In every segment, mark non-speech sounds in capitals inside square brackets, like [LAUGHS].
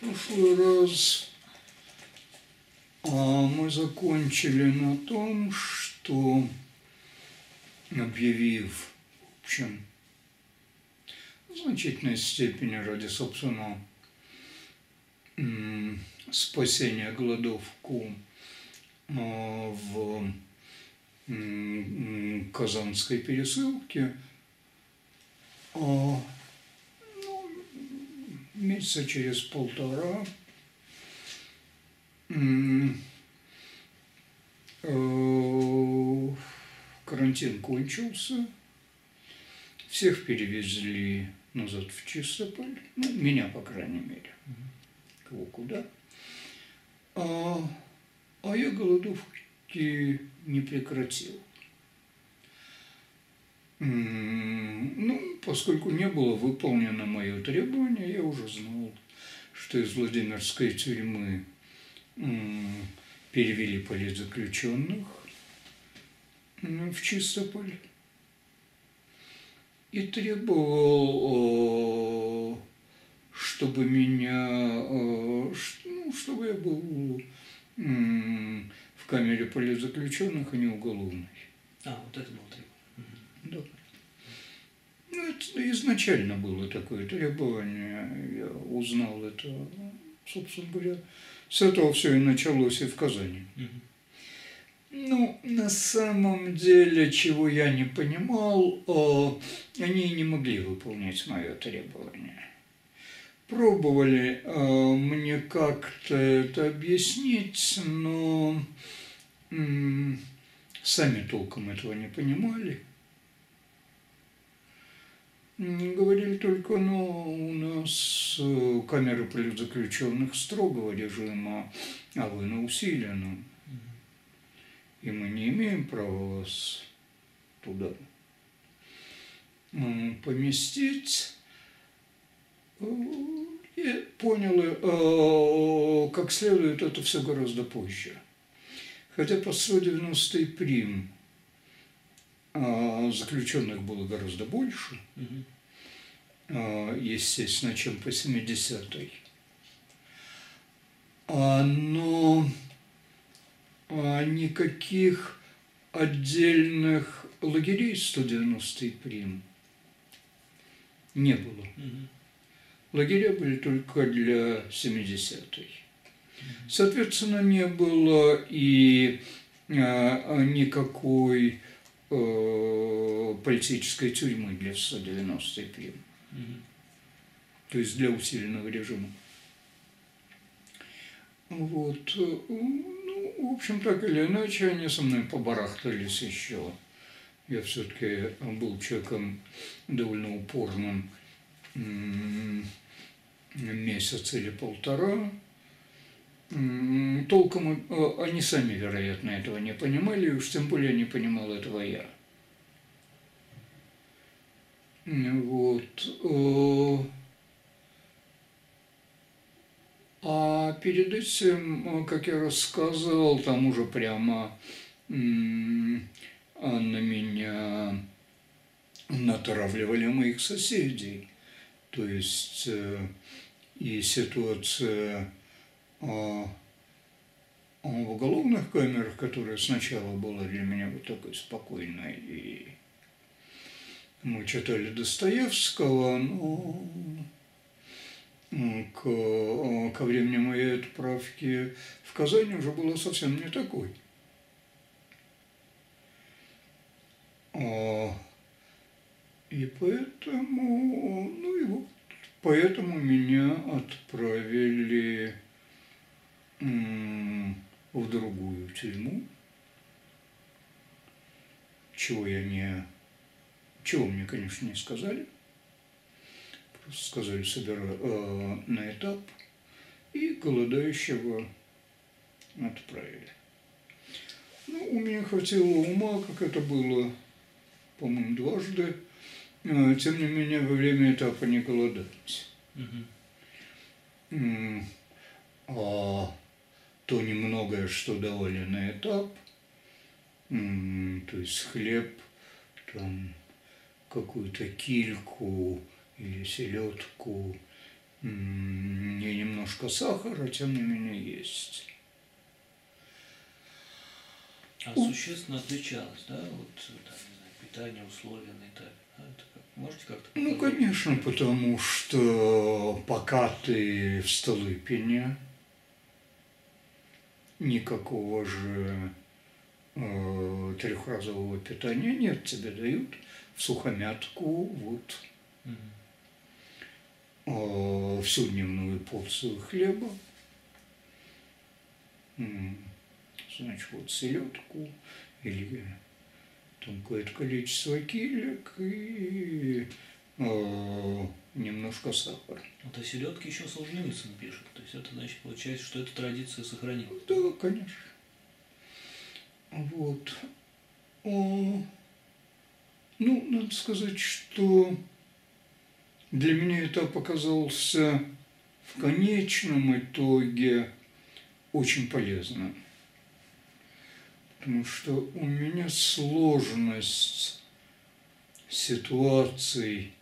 прошлый раз а, мы закончили на том, что объявив, в общем, в значительной степени ради собственного спасения голодовку а, в Казанской пересылке, а, месяца через полтора. Э, карантин кончился, всех перевезли назад в Чистополь, ну, меня, по крайней мере, кого куда. А, а я голодовки не прекратил. Ну, поскольку не было выполнено мое требование, я уже знал, что из Владимирской тюрьмы перевели политзаключенных в Чистополь и требовал, чтобы меня, ну, чтобы я был в камере политзаключенных, а не уголовной. А, вот это было требование. Да. Ну, это изначально было такое требование. Я узнал это, собственно говоря, с этого все и началось и в Казани. Ну, на самом деле, чего я не понимал, они не могли выполнять мое требование. Пробовали мне как-то это объяснить, но сами толком этого не понимали. Говорили только, ну, у нас э, камеры политзаключенных строгого режима, а вы на усиленном. И мы не имеем права вас туда поместить. И понял, э, как следует, это все гораздо позже. Хотя по 190 прим заключенных было гораздо больше, а, естественно, чем по 70-й. А, но никаких отдельных лагерей 190 прим не было. Лагеря были только для 70-й. Соответственно, не было и никакой политической тюрьмы для 190 прим. Угу. То есть для усиленного режима. Вот. Э, ну, в общем, так или иначе, они со мной побарахтались еще. Я все-таки был человеком довольно упорным месяц или полтора. Толком э, они сами, вероятно, этого не понимали, уж тем более не понимал этого я. Вот. Э, а перед этим, как я рассказывал, там уже прямо на меня натравливали моих соседей. То есть э, и ситуация в уголовных камерах, которая сначала была для меня вот такой спокойной, и мы читали Достоевского, но к, ко времени моей отправки в Казани уже было совсем не такой. А, и поэтому, ну и вот, поэтому меня отправили в другую тюрьму, чего я не... Чего мне, конечно, не сказали. Просто сказали, собирай э, на этап, и голодающего отправили. Ну, у меня хватило ума, как это было, по-моему, дважды. Э, тем не менее, во время этапа не голодать. Угу. А то немногое, что давали на этап, то есть хлеб, там какую-то кильку или селедку, не немножко сахара, тем не менее есть. А существенно отличалось, да, вот там, не знаю, питание, условия на этапе? Да? Это как, можете как-то Ну, конечно, потому что пока ты в Столыпине, никакого же э, трехразового питания нет, тебе дают в сухомятку вот э, всю дневную порцию хлеба, значит, вот селедку или там какое-то количество килек и э, немножко сахара. Вот о селедке еще Солженицын пишет. Есть это значит, получается, что эта традиция сохранилась. Да, конечно. Вот. О, ну, надо сказать, что для меня это показался в конечном итоге очень полезно. Потому что у меня сложность ситуаций,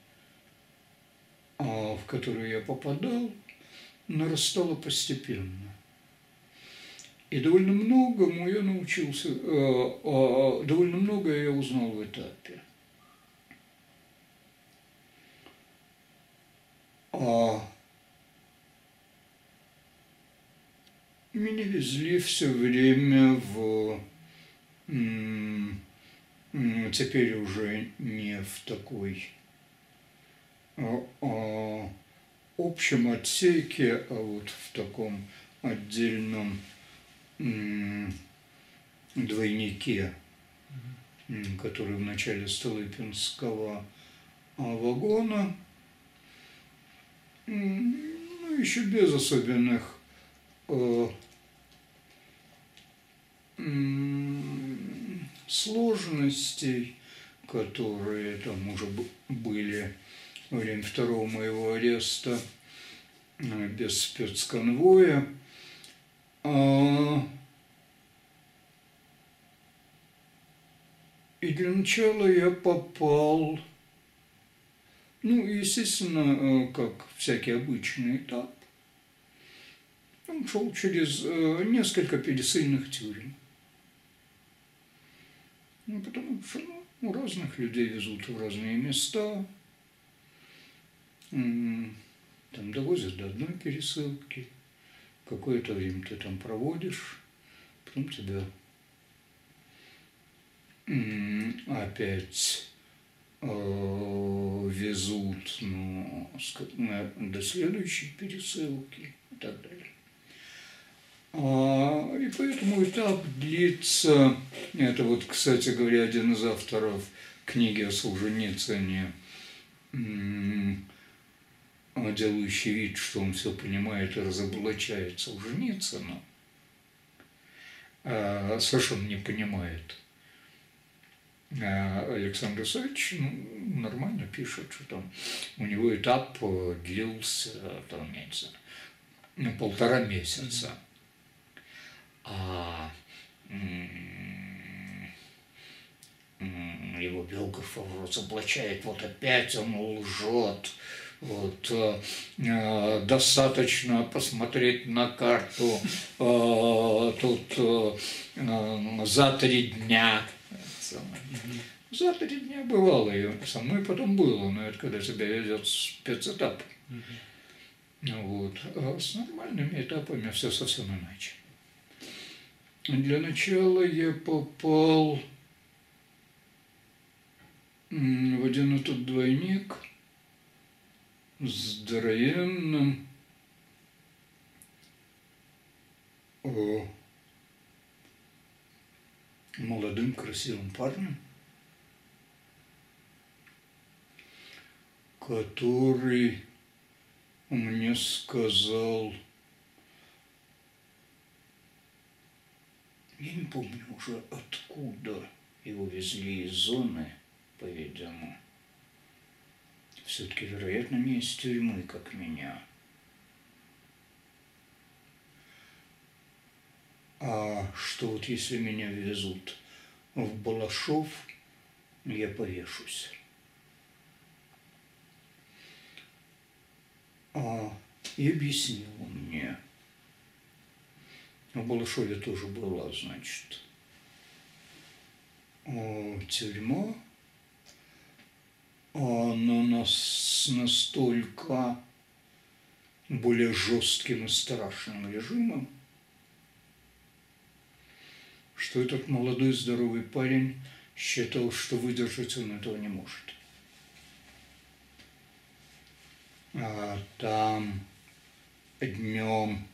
а, в которые я попадал, нарастала постепенно. И довольно многому я научился, э, э, довольно многое я узнал в этапе. А меня везли все время в теперь уже не в такой а, а, общем отсеке, а вот в таком отдельном двойнике, который в начале Столыпинского а, вагона, ну, еще без особенных э, сложностей, которые там уже были во время второго моего ареста э, без спецконвоя. А, И для начала я попал, ну, естественно, э, как всякий обычный этап, он шел через э, несколько пересыльных тюрем. Ну, потому что ну, разных людей везут в разные места, там довозят до одной пересылки, какое-то время ты там проводишь, потом тебя опять э, везут ну, до следующей пересылки и так далее. А, И поэтому этап длится, это вот, кстати говоря, один из авторов книги о Солженицыне, м, а, делающий вид, что он все понимает и разоблачает Солженицына, а совершенно не понимает. А Александр Исаевич ну, нормально пишет, что там у него этап э, длился, там, не знаю, ну, полтора месяца. А его биограф разоблачает, вот опять он лжет, вот, э, э, достаточно посмотреть на карту э, тут э, э, за три дня. За три дня бывало, и со мной потом было, но это когда тебя везет спецэтап. Вот. А с нормальными этапами все совсем иначе. Для начала я попал в один этот двойник с здоровенным. О, молодым красивым парнем, который мне сказал, я не помню уже откуда его везли из зоны, по-видимому. Все-таки, вероятно, не из тюрьмы, как меня. А что вот если меня везут в Балашов, я повешусь. А, и объяснил мне, в Балашове тоже была, значит, тюрьма, но нас настолько более жестким и страшным режимом, что этот молодой здоровый парень считал, что выдержать он этого не может. А там днем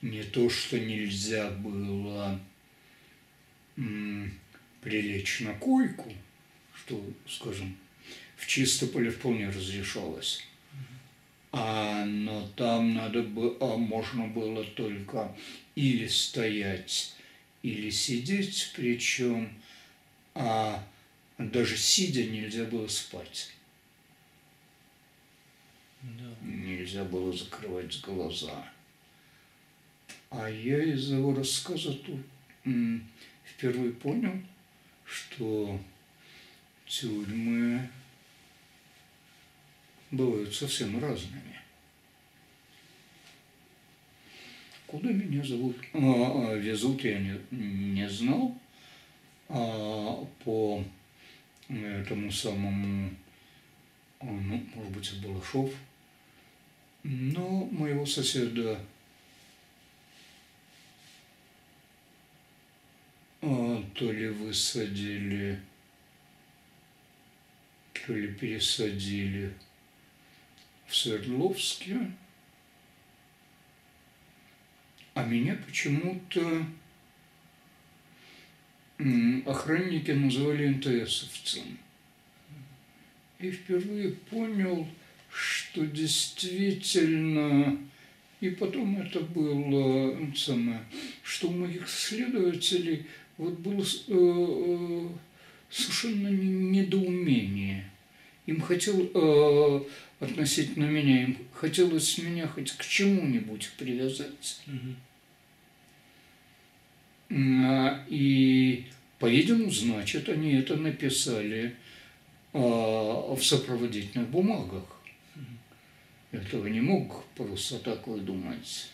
не то, что нельзя было прилечь на койку, что, скажем, в Чистополе вполне разрешалось. А, но там надо было, а можно было только или стоять, или сидеть, причем а даже сидя нельзя было спать. Да. Нельзя было закрывать глаза. А я из его рассказа тут впервые понял, что тюрьмы бывают совсем разными. Куда меня зовут? А, а, везут я не, не знал. А по этому самому, а, ну, может быть, Балашов. Но моего соседа то ли высадили, то ли пересадили в Свердловске, а меня почему-то охранники называли НТСовцем. И впервые понял, что действительно, и потом это было самое, что у моих следователей вот было э, э, совершенно недоумение. Им хотел э, относительно меня, им хотелось меня хоть к чему-нибудь привязать. А, и, по-видимому, значит, они это написали а, в сопроводительных бумагах. Этого не мог просто так выдумать.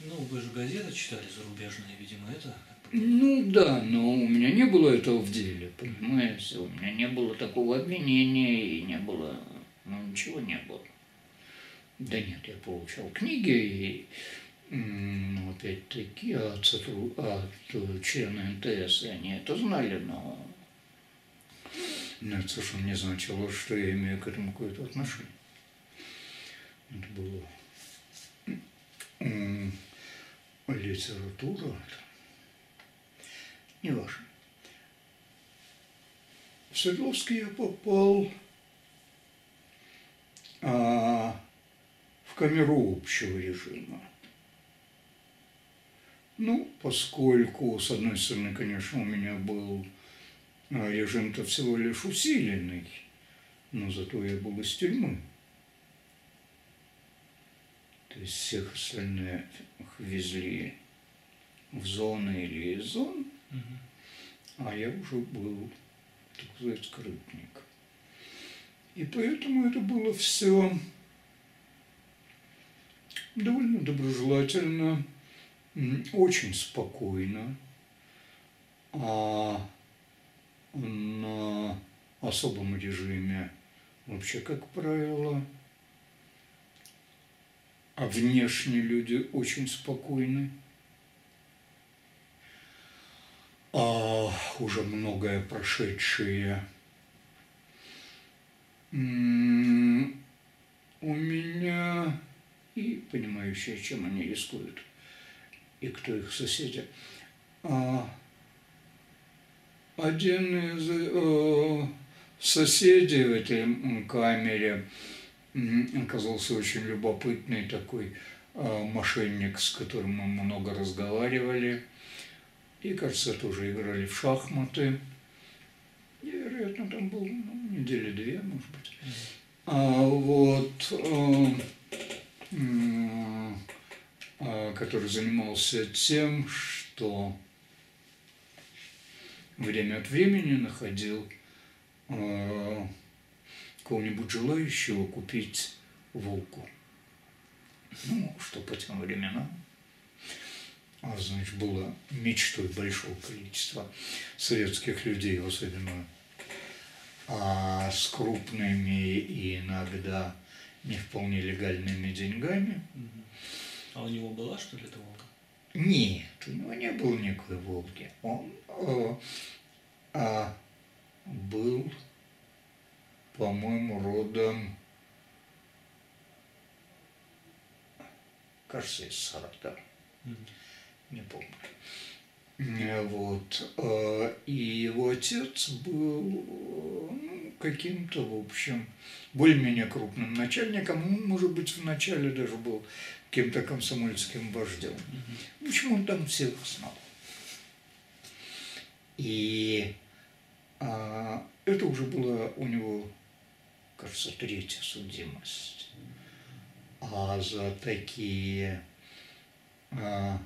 Ну, вы же газеты читали зарубежные, видимо, это ну да, но у меня не было этого в деле, понимаете? У меня не было такого обвинения и не было, ну ничего не было. Да нет, я получал книги и ну, опять-таки от, от члена НТС, и они это знали, но, но это совершенно не значило, что я имею к этому какое-то отношение. Это было литература, не важно. В Свердловский я попал а, в камеру общего режима. Ну, поскольку, с одной стороны, конечно, у меня был а, режим-то всего лишь усиленный, но зато я был из тюрьмы. То есть всех остальных везли в зоны или из зон, а я уже был, так сказать, скрытник. И поэтому это было все довольно доброжелательно, очень спокойно. А на особом режиме вообще, как правило, а внешне люди очень спокойны. а, уже многое прошедшее. У меня и понимающие, чем они рискуют, и кто их соседи. А, один из э, соседей в этой камере оказался очень любопытный такой э, мошенник, с которым мы много разговаривали – и, кажется, тоже играли в шахматы. И, вероятно, там был ну, недели две, может быть. А вот э, э, который занимался тем, что время от времени находил э, кого-нибудь желающего купить волку. Ну, что по тем временам а, значит, было мечтой большого количества советских людей, особенно а, с крупными и иногда не вполне легальными деньгами. А у него была, что ли, эта Волга? Нет, у него не было никакой Волги. Он э, а, был, по-моему, родом, кажется, из Саратова. Не помню. Э, Вот. э, И его отец был ну, каким-то, в общем, более-менее крупным начальником. Он, может быть, вначале даже был каким-то комсомольским вождем. В общем, он там всех знал. И а, это уже была у него, кажется, третья судимость. А за такие а,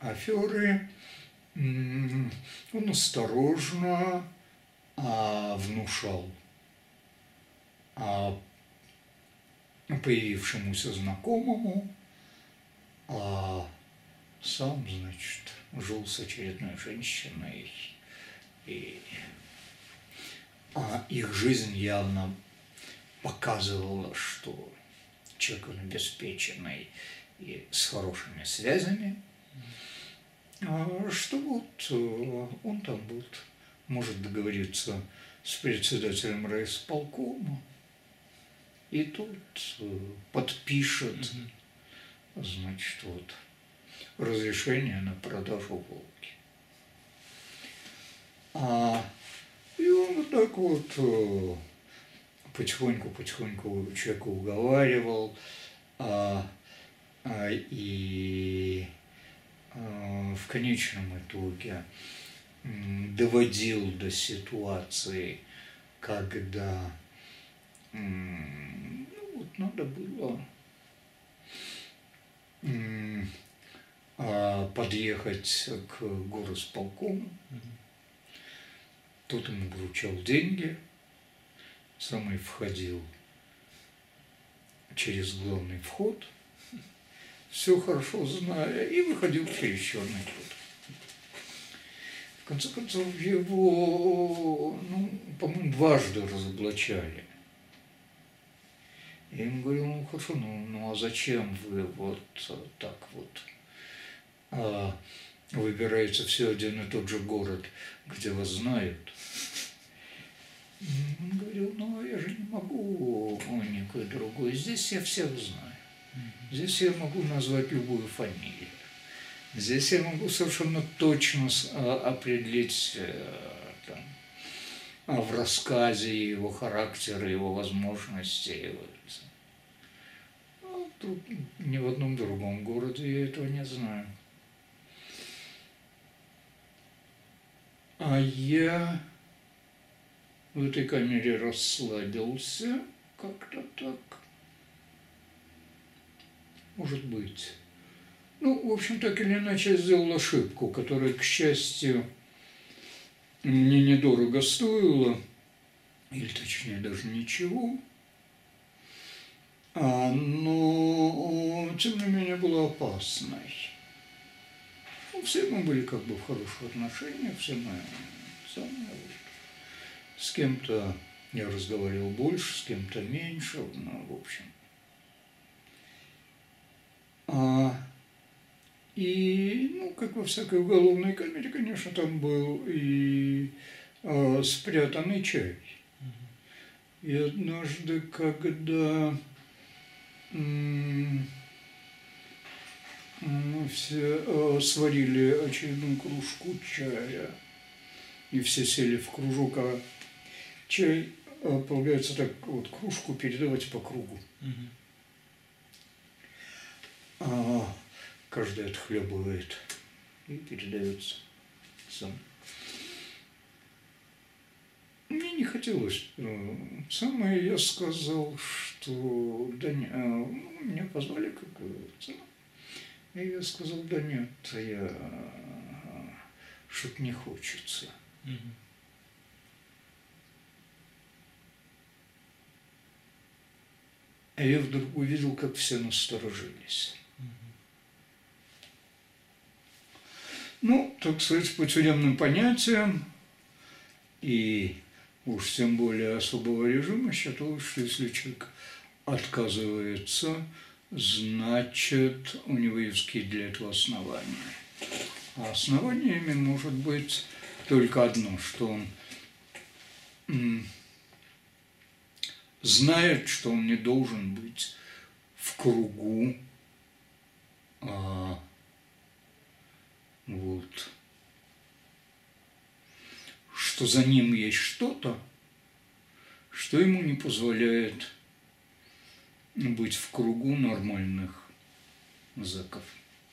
аферы он осторожно а, внушал а, появившемуся знакомому, а сам, значит, жил с очередной женщиной. И а их жизнь явно показывала, что человек он обеспеченный и с хорошими связями, а что вот э, он там вот может договориться с председателем райисполкома, и тут э, подпишет, значит, вот разрешение на продажу Волги. А, и он вот так вот э, потихоньку-потихоньку человека уговаривал, а, а, и а, в конечном итоге доводил до ситуации, когда ну, вот надо было а, подъехать к горосполкому. Тот ему вручал деньги, самый входил через главный вход, все хорошо зная, и выходил черный ход. В конце концов, его, ну, по-моему, дважды разоблачали. Я ему говорил, ну хорошо, ну, ну а зачем вы вот так вот а, выбираете все один и тот же город, где вас знают? Он говорил, ну я же не могу никакой другой, здесь я всех знаю. Здесь я могу назвать любую фамилию. Здесь я могу совершенно точно а, определить э, там, а, в рассказе его характера, его возможности. А тут ни в одном другом городе я этого не знаю. А я в этой камере расслабился как-то так. Может быть. Ну, в общем, так или иначе, я сделал ошибку, которая, к счастью, мне недорого стоила, или точнее даже ничего. А, но, тем не менее, была опасной. Ну, все мы были как бы в хороших отношениях, все мы самые вот. С кем-то я разговаривал больше, с кем-то меньше, ну, в общем. А, и, ну, как во всякой уголовной камере, конечно, там был и а, спрятанный чай. И однажды, когда мы все а, сварили очередную кружку чая, и все сели в кружок, а чай, а, полагается, так вот кружку передавать по кругу. А, каждый отхлебывает и передается сам. Мне не хотелось. Самое я сказал, что да не, а, ну, меня позвали как говорится. И я сказал, да нет, я что-то не хочется. А я вдруг увидел, как все насторожились. Ну, так сказать, по тюремным понятиям и уж тем более особого режима считалось, что если человек отказывается, значит, у него есть для этого основания. А основаниями может быть только одно, что он знает, что он не должен быть в кругу а, вот, что за ним есть что-то, что ему не позволяет быть в кругу нормальных заков.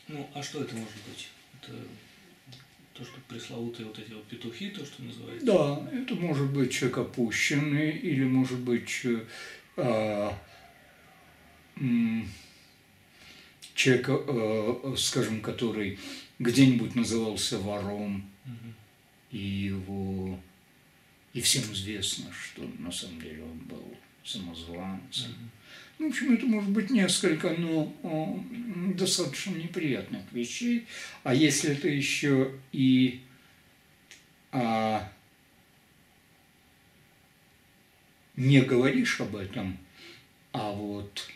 Ну, а что это может быть? Это то, что пресловутые вот эти вот петухи, то, что называется? Да, это может быть человек опущенный, или может быть а, человек, а, скажем, который где-нибудь назывался вором, угу. и его и всем известно, что на самом деле он был самозванцем. Угу. Ну, в общем, это может быть несколько, но о, достаточно неприятных вещей. А если это еще и а, не говоришь об этом, а вот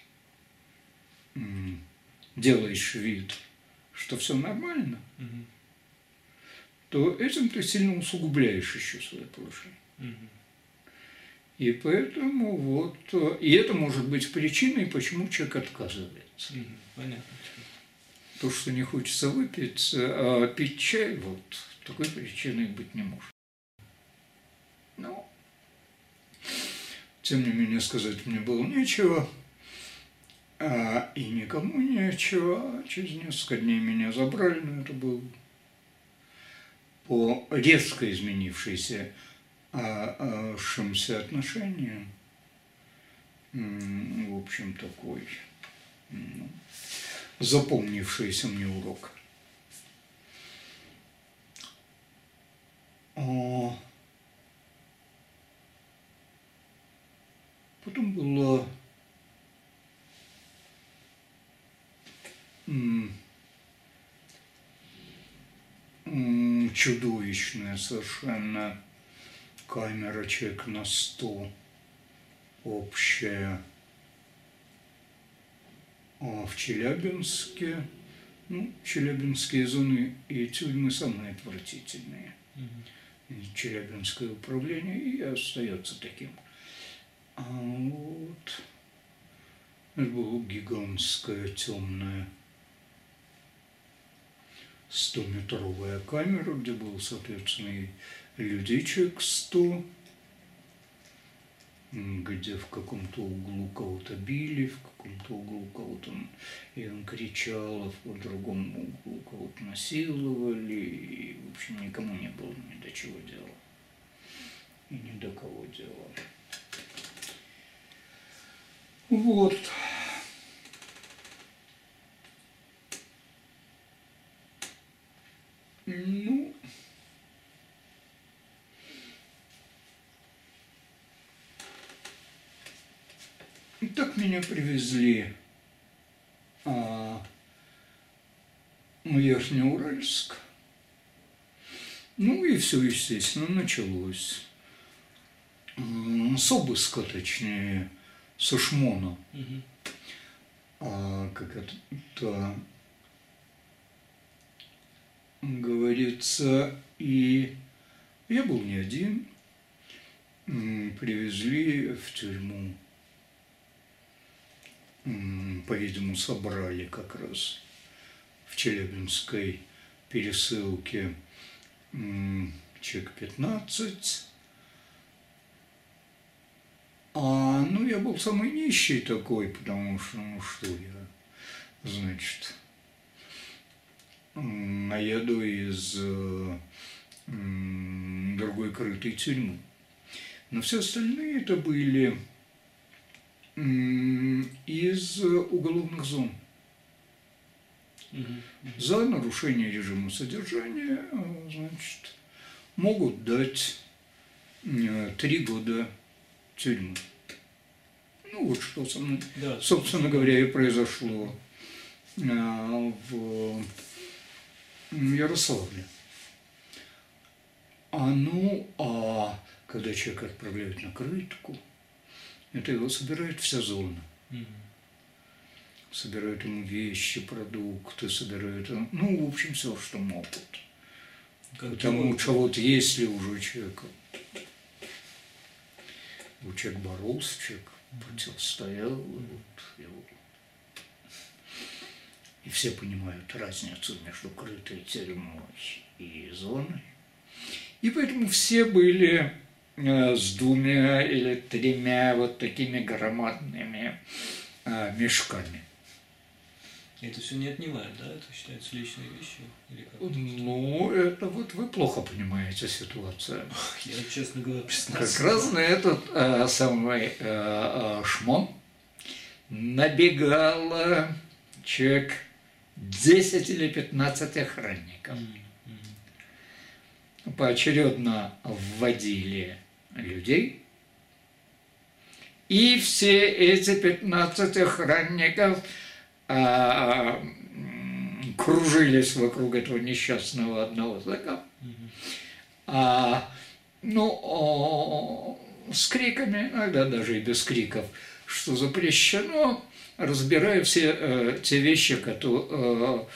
м, делаешь вид, что все нормально, угу. то этим ты сильно усугубляешь еще свое положение. Угу. И поэтому вот, и это может быть причиной, почему человек отказывается. Понятно. То, что не хочется выпить, а пить чай, вот, такой причиной быть не может. Но, тем не менее, сказать мне было нечего, и никому нечего. Через несколько дней меня забрали, но это был по резко изменившейся шимся отношения, в общем, такой ну, запомнившийся мне урок. А потом было чудовищное совершенно камера человек на сто общая. А в Челябинске, ну, челябинские зоны и тюрьмы самые отвратительные. Угу. Челябинское управление и остается таким. А вот это была гигантская темная 100-метровая камера, где был, соответственно, и людичек сто, где в каком-то углу кого-то били, в каком-то углу кого-то и он кричал, а в другом углу кого-то насиловали, и, в общем, никому не было ни до чего дела. И ни до кого дела. Вот. Ну, И так меня привезли а, в Верхнеуральск. Ну и все, естественно, началось. С обыска, точнее, со шмона. Угу. А, как это говорится, и я был не один. Привезли в тюрьму по-видимому, собрали как раз в Челябинской пересылке чек 15. А, ну, я был самый нищий такой, потому что, ну, что я, значит, наеду из другой крытой тюрьмы. Но все остальные это были из уголовных зон. За нарушение режима содержания, э, значит, могут дать э, три года тюрьмы. Ну вот что со мной, да, собственно говоря, и произошло э, в Ярославле. А ну, а когда человека отправляют на крытку, это его собирает вся зона. Мгм. Собирают ему вещи, продукты, собирают, ну, в общем, все, что могут. Как Потому что вот если уже человек, вот человек боролся, человек противостоял, вот его. И все понимают разницу между крытой тюрьмой и зоной. И поэтому все были э, с двумя или тремя вот такими громадными э, мешками. Это все не отнимает, да? Это считается личной вещью? Или как? Ну, это вот вы плохо понимаете ситуацию. Я, честно говоря, Как признался. раз на этот э, самый э, э, шмон набегало человек 10 или 15 охранников. Поочередно вводили людей, и все эти 15 охранников а, кружились вокруг этого несчастного одного. Мгм. А, ну, с криками, иногда даже и без криков, что запрещено, разбирая все э, те вещи, которые,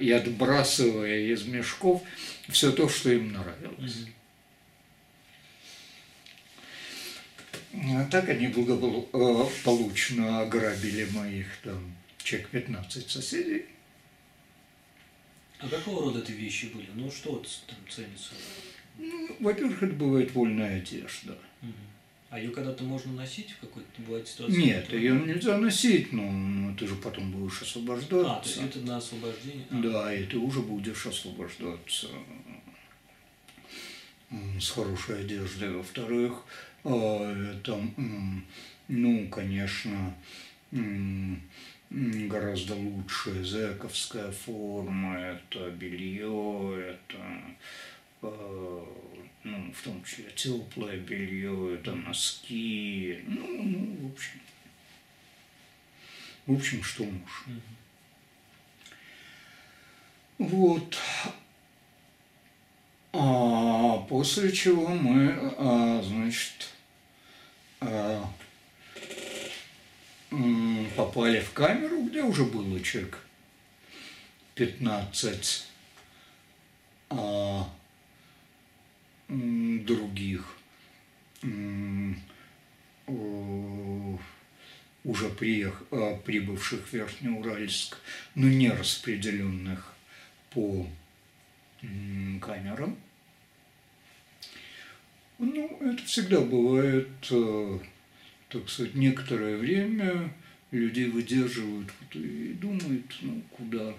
и отбрасывая из мешков все то, что им нравилось. А Так они благополучно ограбили моих там человек 15 соседей. А какого рода это вещи были? Ну, что там ценится? Ну, во-первых, это бывает вольная одежда. А ее когда-то можно носить в какой-то бывает ситуации? Нет, которая- ее нельзя носить, но, но ты же потом будешь А, то есть освобождаться. это на освобождение? А, Да, и ты уже будешь освобождаться с хорошей одеждой. Во-вторых, а, это, ну, конечно, гораздо лучше зэковская форма, это белье, это а, ну, в том числе теплое белье, это носки, ну, ну, в общем, в общем, что. Мгм. Вот. А после чего мы, а, значит, а, попали в камеру, где уже было человек 15 а, других уже приех, а, прибывших в Верхнеуральск, но не распределенных по камерам. Ну, это всегда бывает, э, так сказать, некоторое время людей выдерживают и думают, ну, куда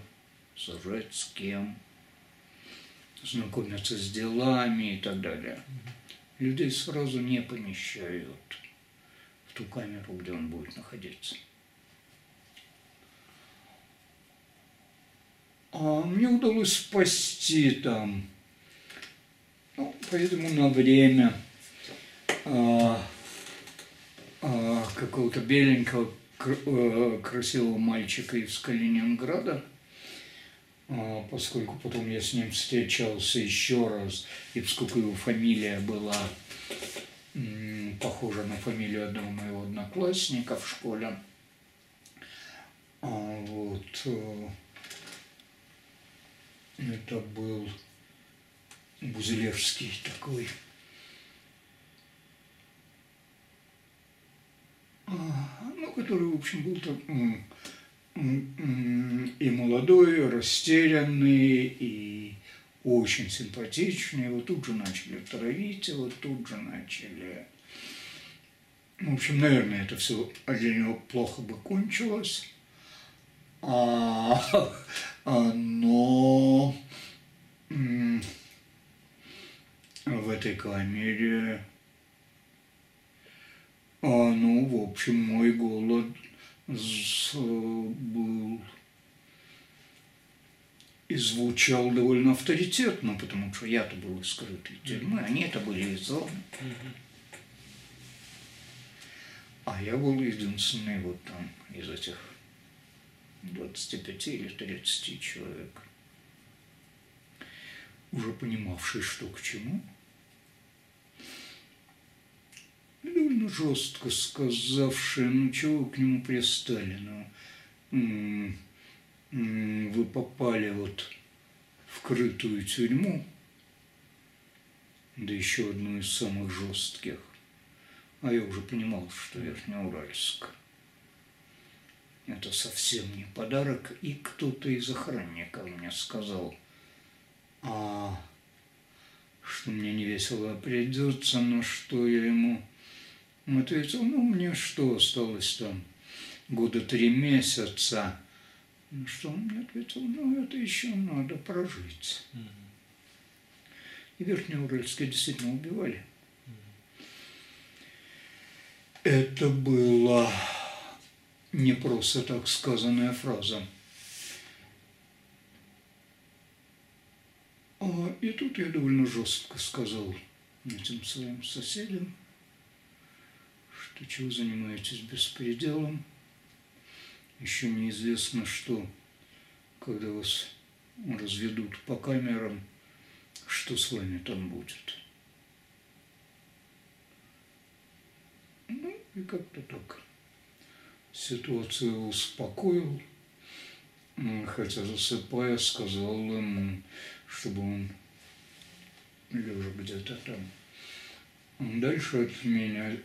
сажать, с кем, знакомятся с делами и так далее. Людей сразу не помещают в ту камеру, где он будет находиться. А мне удалось спасти там, ну, по-видимому, на время а, а, какого-то беленького, э, красивого мальчика из Калининграда, поскольку потом я с ним встречался еще раз, и поскольку его фамилия была похожа на фамилию одного моего одноклассника в школе, а, вот, э, это был Бузелевский такой. А, Ну, который, в общем, был так, м, м, м, и молодой, растерянный, и очень симпатичный. Его тут же начали травить, его тут же начали... В общем, наверное, это все для него плохо бы кончилось. А, [LAUGHS] а, но в этой камере, а, ну, в общем, мой голод был и звучал довольно авторитетно, потому что я-то был из скрытой тюрьмы, они-то были из. А я был единственный вот там из этих 25 или 30 человек. уже понимавший, что к чему, довольно жестко сказавший, ну чего к нему пристали, ну, вы попали вот в крытую тюрьму, да еще одну из самых жестких. А я уже понимал, что Верхнеуральск – это совсем не подарок. И кто-то из охранников мне сказал, а что мне не весело придется, но что я ему ответил, ну, мне что осталось там, года три месяца. Ну, что он мне ответил, ну, это еще надо прожить. И Верхнеуральские действительно убивали. Это была не просто так сказанная фраза. А, и тут я довольно жестко сказал этим своим соседям, что чего занимаетесь беспределом, еще неизвестно что, когда вас разведут по камерам, что с вами там будет. Ну, и как-то так ситуацию успокоил, хотя засыпая сказал ему, чтобы он лежа где-то там. Дальше от меня,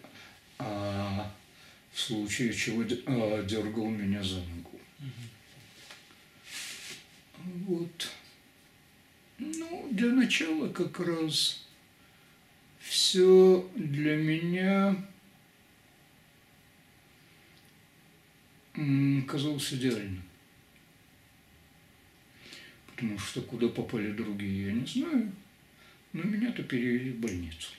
в случае чего а, дергал меня за ногу. Вот. Ну, для начала как раз все для меня казалось идеальным. Потому что куда попали другие, я не знаю. Но меня-то перевели в больницу.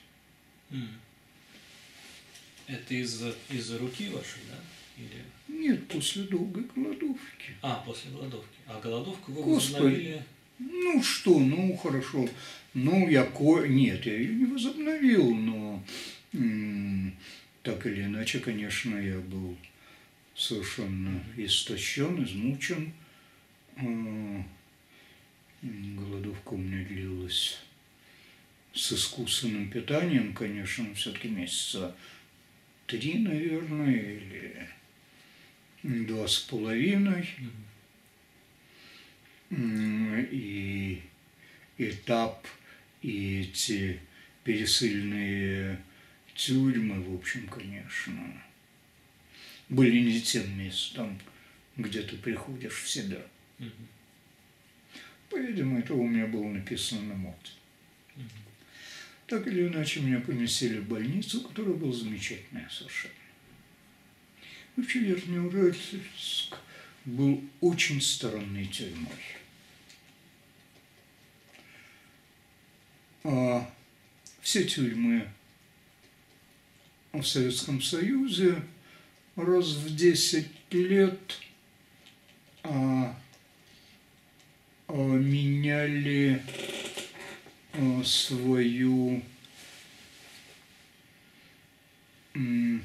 Это из-за из руки вашей, да? Или... Нет, после долгой голодовки. А, после голодовки. А голодовку вы Господи. возобновили? Ну что, ну хорошо. Ну, я ко... Нет, я ее не возобновил, но так или иначе, конечно, я был совершенно истощен, измучен. А, Голодовка у меня длилась с искусственным питанием, конечно, все-таки месяца три, наверное, или два с половиной. И этап, и эти пересыльные тюрьмы, в общем, конечно, были не тем местом, где ты приходишь в себя. По-видимому, это у меня было написано на моде. Так или иначе, меня поместили в больницу, которая была замечательная совершенно. Вообще, Верхнеуральск был очень странной тюрьмой. А все тюрьмы в Советском Союзе раз в 10 лет а, а, меняли свою м,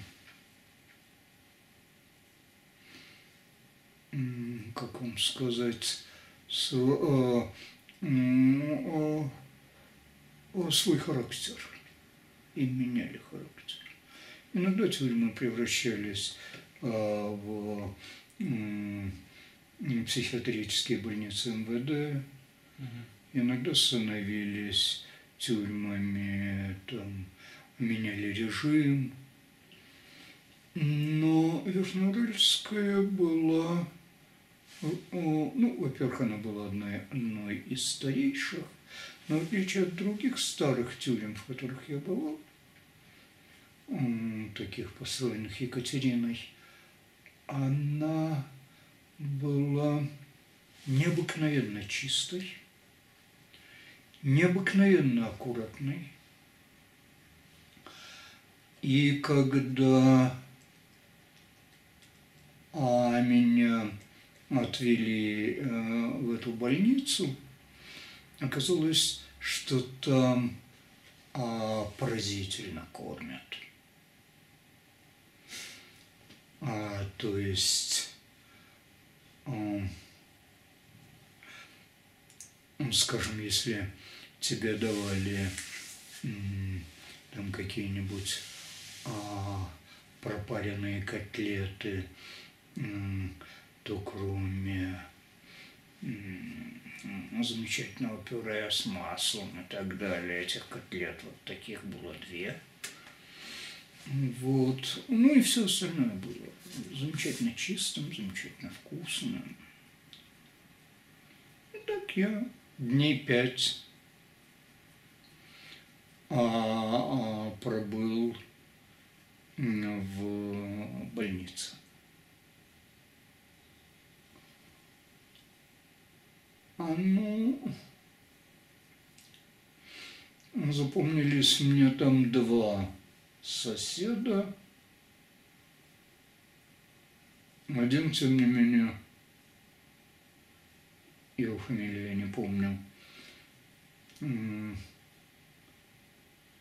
м, как вам сказать, а, свой характер. И меняли характер. Иногда тюрьмы превращались а, в психиатрические больницы МВД, иногда становились тюрьмами, там, меняли режим. Но Верхнеуральская была, ну, во-первых, она была одной, одной из старейших, но в отличие от других старых тюрем, в которых я бывал, таких построенных Екатериной, она была необыкновенно чистой, необыкновенно аккуратной. И когда меня отвели э, в эту больницу, оказалось, что там а, поразительно кормят. А, то есть, скажем, если тебе давали там какие-нибудь а, пропаренные котлеты, то кроме замечательного пюре с маслом и так далее. Этих котлет вот таких было две. Вот. Ну и все остальное было замечательно чистым, замечательно вкусным. И так я дней пять а, а, пробыл в больнице. А ну, запомнились мне там два соседа. Один, тем не менее, его фамилию я не помню,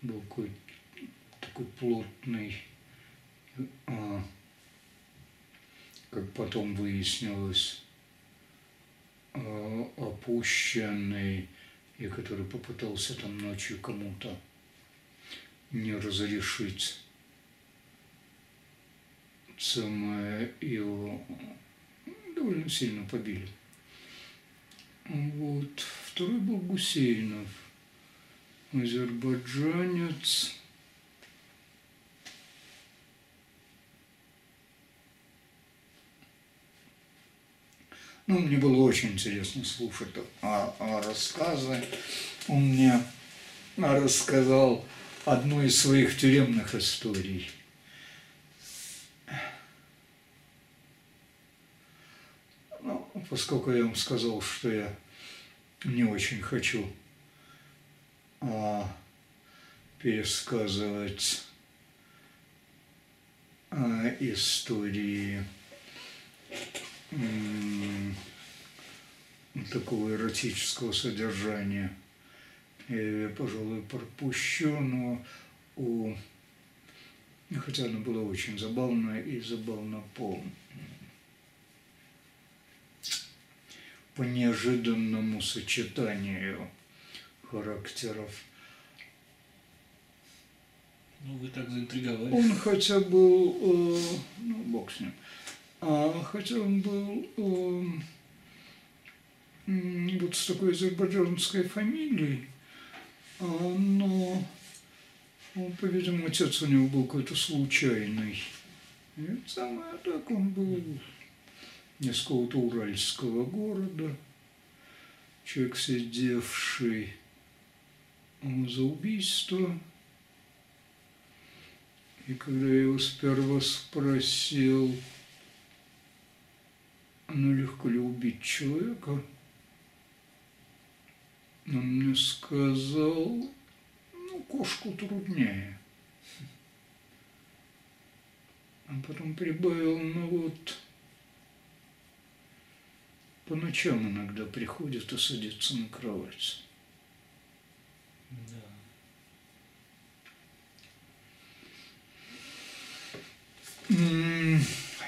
был какой-то такой плотный, а, как потом выяснилось, а, опущенный, и который попытался там ночью кому-то не разрешить самое его довольно сильно побили. Вот. Второй был Гусейнов, азербайджанец. Ну, мне было очень интересно слушать о, о рассказы. Он мне рассказал одну из своих тюремных историй. Ну, поскольку я вам сказал, что я не очень хочу а, пересказывать а, истории. Такого эротического содержания. Я, пожалуй, пропущу, но у... Хотя она была очень забавная и забавно по, по неожиданному сочетанию характеров. Ну, вы так заинтриговали. Он хотя был, э, ну, бог с ним, а хотя он был э, вот с такой азербайджанской фамилией, а, но, он, по-видимому, отец у него был какой-то случайный. И самое так, он был из какого-то уральского города, человек, сидевший за убийство. И когда я его сперва спросил, ну легко ли убить человека, он мне сказал, ну, кошку труднее. А потом прибавил, ну вот, по ночам иногда приходит и садится на кровать. Да.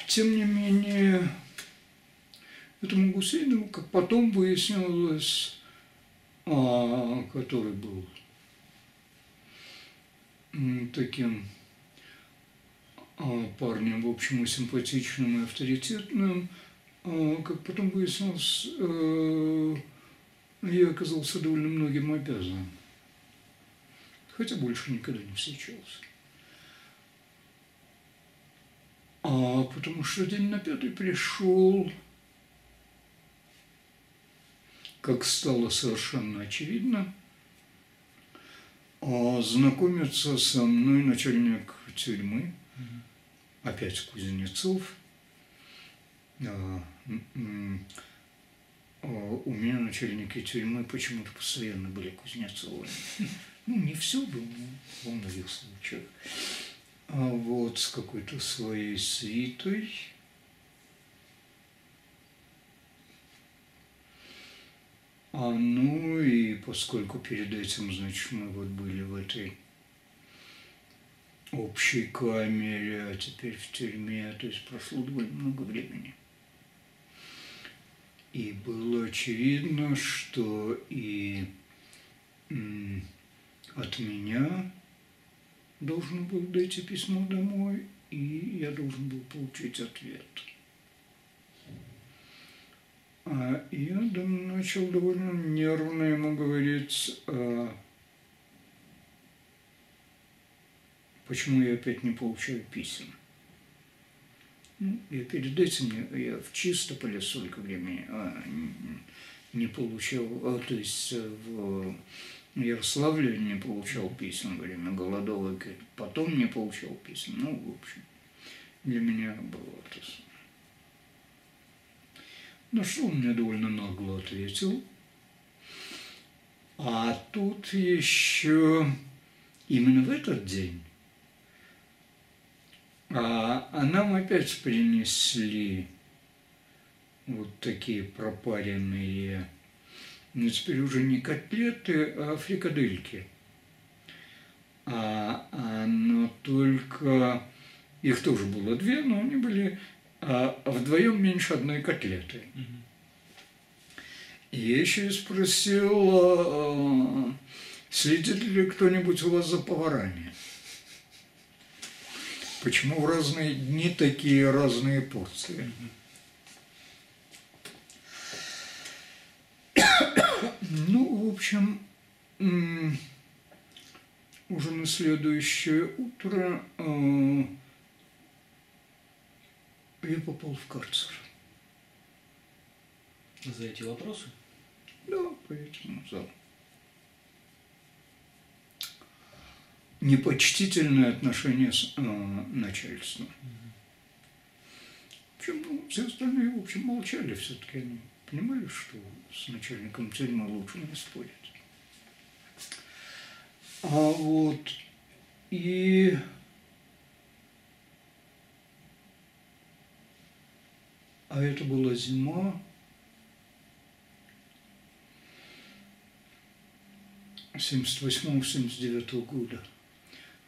Тем не менее, этому Гусейнову, как потом выяснилось, а, который был таким а, парнем, в общем, симпатичным и авторитетным, а, как потом выяснилось, э, я оказался довольно многим обязан. Хотя больше никогда не встречался. А потому что день на пятый пришел как стало совершенно очевидно, а знакомиться со мной начальник тюрьмы, опять Кузнецов. А, а, у меня начальники тюрьмы почему-то постоянно были Кузнецовы. Ну, не всюду, но во многих случаях. А вот с какой-то своей свитой – А ну и поскольку перед этим, значит, мы вот были в этой общей камере, а теперь в тюрьме, то есть прошло довольно много времени. И было очевидно, что и от меня должен был дойти письмо домой, и я должен был получить ответ. А я начал довольно нервно ему говорить, а, почему я опять не получаю писем. Ну, я перед этим я, в Чистополе столько времени а, не, получал, а, то есть в Ярославле не получал писем во время голодовок, потом не получал писем. Ну, в общем, для меня было это на что он мне довольно нагло ответил. А тут еще именно в этот день а, а нам опять принесли вот такие пропаренные, ну теперь уже не котлеты, а фрикадельки. А, а, но только их тоже было две, но они были а вдвоем меньше одной котлеты. И я еще спросил, а, следит ли кто-нибудь у вас за поварами? Почему в разные дни такие разные порции? Ну, в общем, уже на следующее утро а, я попал в карцер. За эти вопросы? Да, по этому залу. Непочтительное отношение с э, начальством. В общем, ну, все остальные, в общем, молчали все-таки. Они понимали, что с начальником тюрьмы лучше не спорить. А вот и А это была зима. 78-79 года.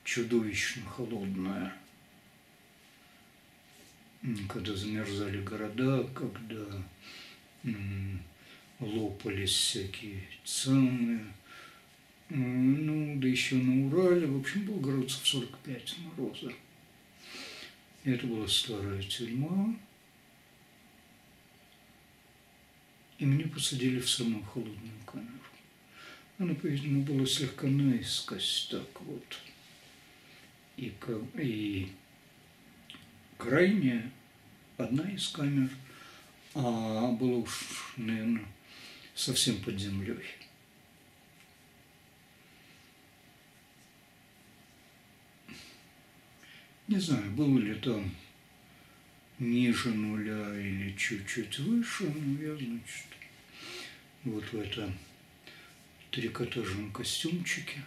Чудовищно холодная. Когда замерзали города, когда лопались всякие цены. Ну, да еще на Урале, в общем, был градусов 45 мороза. Это была старая тюрьма. и меня посадили в самую холодную камеру. Она, по-видимому, была слегка наискось, так вот. И, и крайняя, одна из камер, а была уж, наверное, совсем под землей. Не знаю, было ли там ниже нуля или чуть-чуть выше, но я, значит, вот в этом трикотажном костюмчике.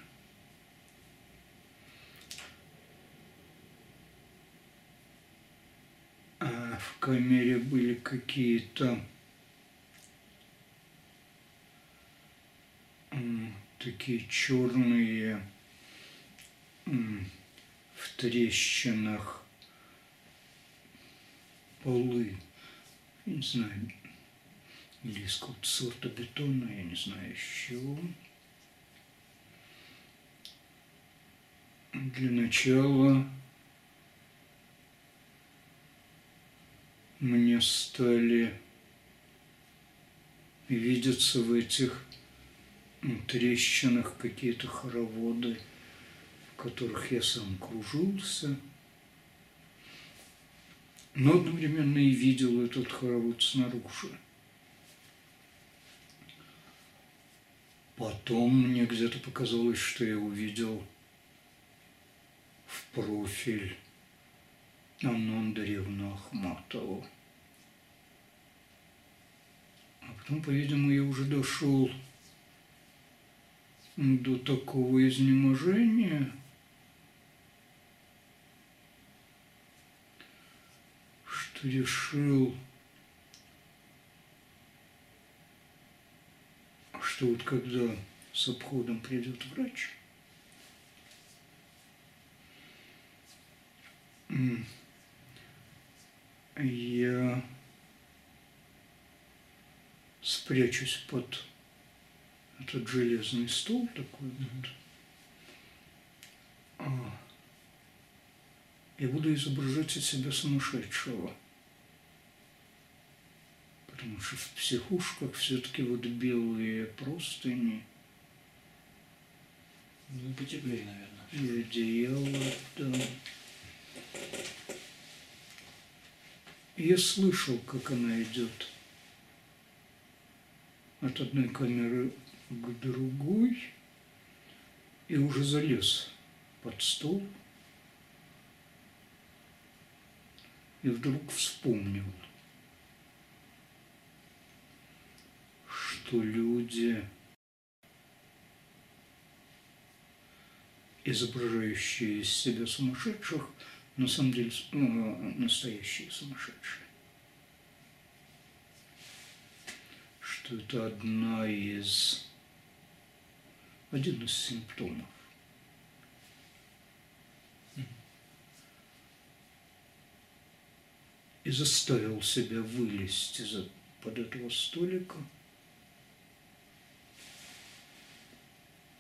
А в камере были какие-то такие черные в трещинах полы, не знаю, или из какого-то сорта бетона, я не знаю еще. Для начала мне стали видеться в этих трещинах какие-то хороводы, в которых я сам кружился – но одновременно и видел этот хоровод снаружи. Потом мне где-то показалось, что я увидел в профиль Анну Андреевну Ахматову. А потом, по-видимому, я уже дошел до такого изнеможения – решил, что вот когда с обходом придет врач, я спрячусь под этот железный стол такой вот. А, я буду изображать из себя сумасшедшего. Потому что в психушках все-таки вот белые простыни Ну, потеплее, наверное. и одеяло, да. Я слышал, как она идет от одной камеры к другой и уже залез под стол и вдруг вспомнил, что люди, изображающие из себя сумасшедших, на самом деле ну, настоящие сумасшедшие. Что это одна из, один из симптомов. И заставил себя вылезть из под этого столика.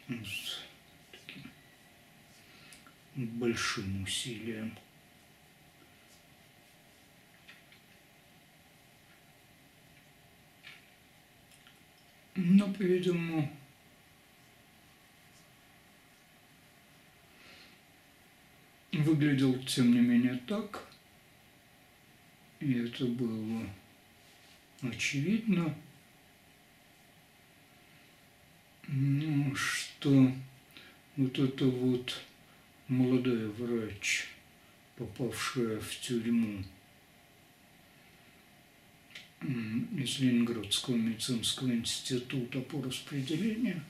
С таким большим усилием. Но, по-видимому, выглядел, тем не менее, так, и это было очевидно, ну, что вот это вот молодая врач, попавшая в тюрьму м, из Ленинградского медицинского института по распределению,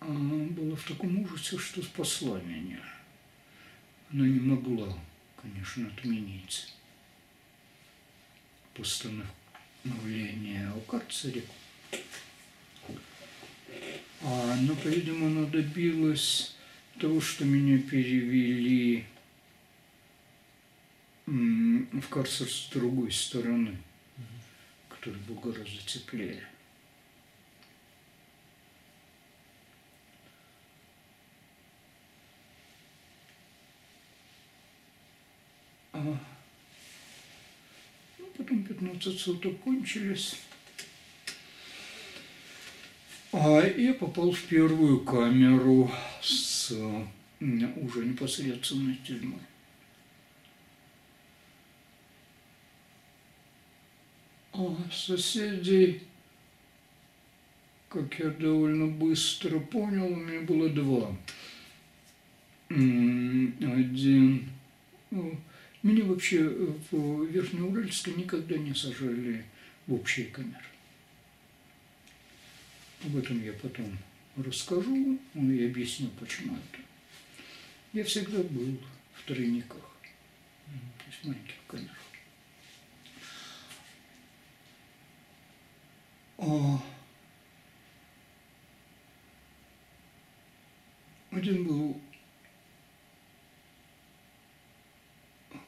она была в таком ужасе, что спасла меня. Она не могла, конечно, отменить постановление о карцере. А, но, по-видимому, добилась того, что меня перевели в карцер с другой стороны, который был гораздо теплее. А, ну, потом 15 суток кончились. А я попал в первую камеру с уже непосредственной тюрьмой. Соседей, как я довольно быстро понял, у меня было два. Один меня вообще в Верхнеуральске никогда не сажали в общие камеры. Об этом я потом расскажу ну, и объясню, почему это. Я всегда был в тройниках, то есть маленьких камерах. Один был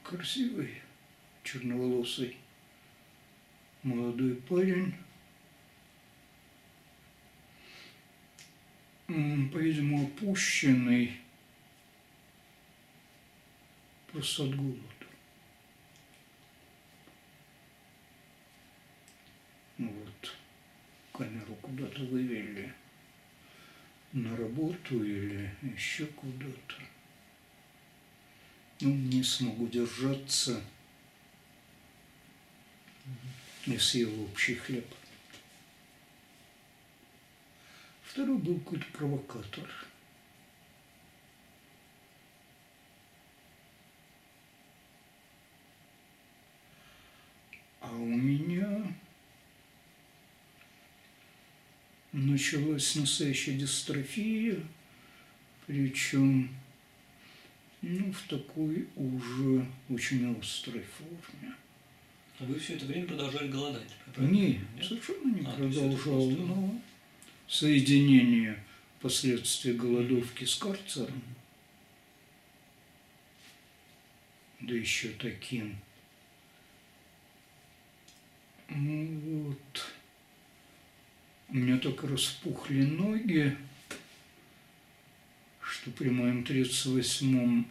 красивый, черноволосый молодой парень. По-видимому, опущенный просто от голода. Ну Вот, камеру куда-то вывели на работу или еще куда-то. Ну, не смог удержаться и съел общий хлеб. Второй был какой-то провокатор. А у меня началась настоящая дистрофия, причем ну, в такой уже очень острой форме. А вы все это время продолжали голодать? правильно Нет, совершенно не А, продолжал, просто- но соединение последствий голодовки с карцером, да еще таким, ну вот, у меня так распухли ноги, что при моем 38-м,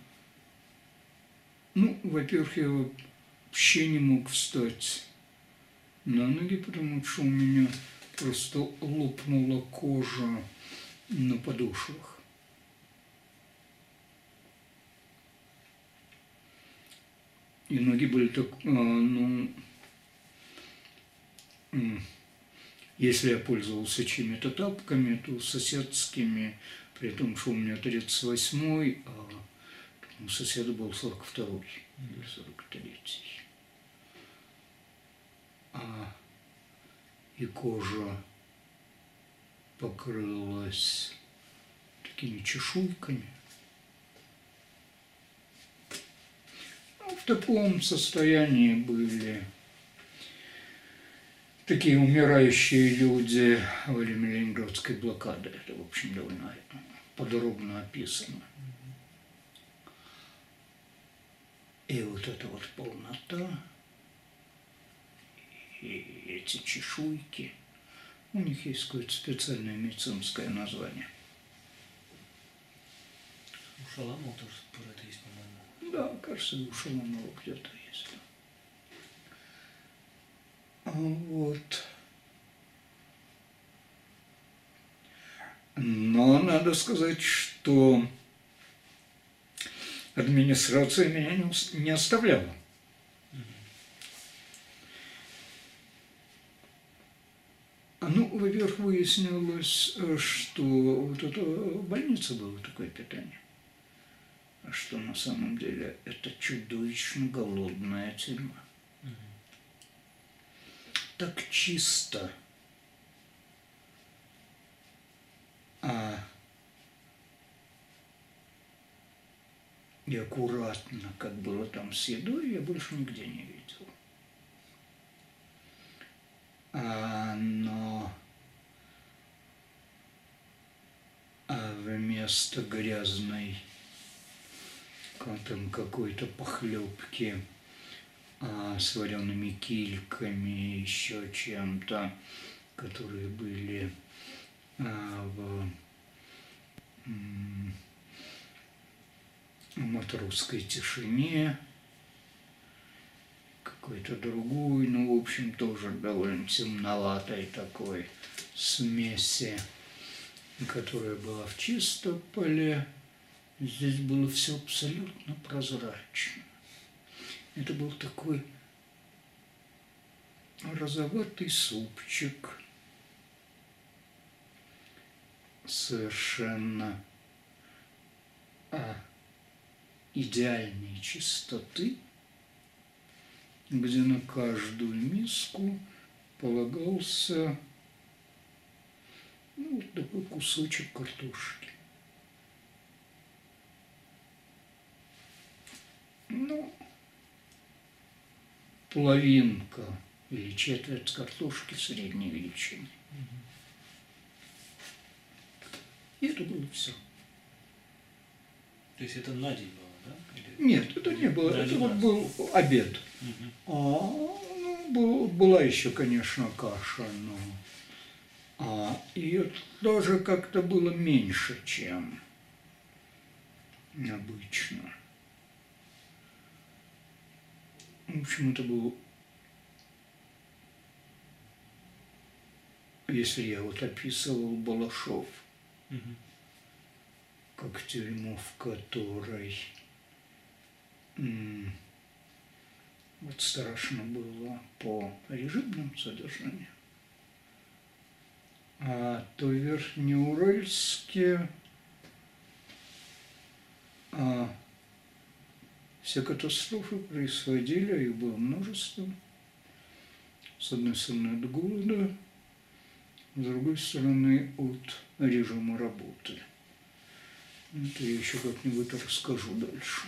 ну, во-первых, я вообще не мог встать на ноги, потому что у меня просто лопнула кожа на подошвах. И ноги были так, а, ну, если я пользовался чьими-то тапками, то соседскими, при том, что у меня 38-й, а у соседа был 42-й или 43-й. А, и кожа покрылась такими чешуйками. Ну, в таком состоянии были такие умирающие люди во время Ленинградской блокады. Это, в общем, довольно подробно описано. И вот эта вот полнота, и эти чешуйки, у них есть какое-то специальное медицинское название. У Шаламова тоже про это есть, по-моему. Да, кажется, у Шаламова где-то есть. Вот. Но надо сказать, что администрация меня не оставляла. Ну, во-первых, выяснилось, что вот эта больница была такое питание, а что на самом деле это чудовищно голодная тюрьма. Так чисто. А и аккуратно, как было там с едой, я больше нигде не видел. А, но а вместо грязной там какой-то похлебки с вареными кильками, еще чем-то, которые были а, в матросской тишине, какой-то другой, ну, в общем, тоже довольно темноватой такой смеси, которая была в Чистополе. Здесь было все абсолютно прозрачно. Это был такой розоватый супчик, совершенно а, идеальной чистоты, где на каждую миску полагался ну, вот такой кусочек картошки. Ну, половинка или четверть картошки средней величины. И это было все. То есть это на день было, да? Или... Нет, это не было. это вот был обед. Угу. А, ну, был, была еще, конечно, каша, но а, ее тоже как-то было меньше, чем обычно. В общем, это был, если я вот описывал Балашов, угу как тюрьму, в которой вот страшно было по режимному содержанию. А то Верхнеуральске а, все катастрофы происходили, а их было множество. С одной стороны от голода, с другой стороны от режима работы – это я еще как-нибудь расскажу дальше.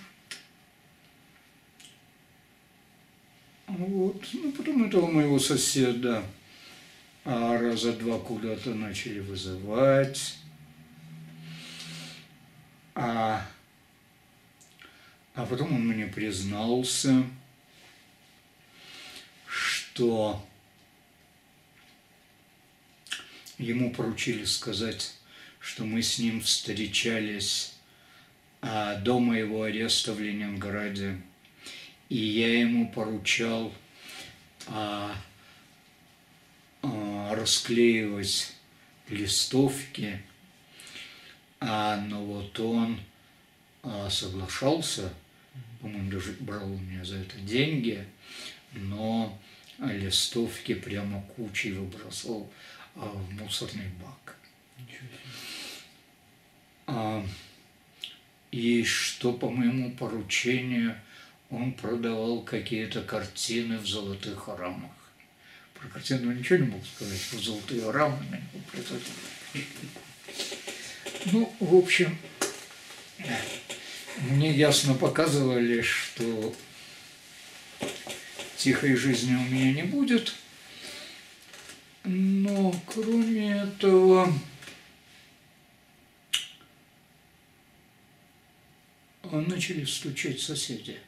Вот. Ну, потом этого моего соседа а раза два куда-то начали вызывать. А, а потом он мне признался, что ему поручили сказать, что мы с ним встречались а, до моего ареста в Ленинграде, и я ему поручал а, а, расклеивать листовки, а, но вот он а, соглашался, по-моему, даже брал у меня за это деньги, но листовки прямо кучей выбросил а, в мусорный бак. А, и что по моему поручению он продавал какие-то картины в золотых рамах. Про картину ничего не мог сказать, про золотые рамы Ну, в общем, мне ясно показывали, что тихой жизни у меня не будет. Но кроме этого, начали стучать соседи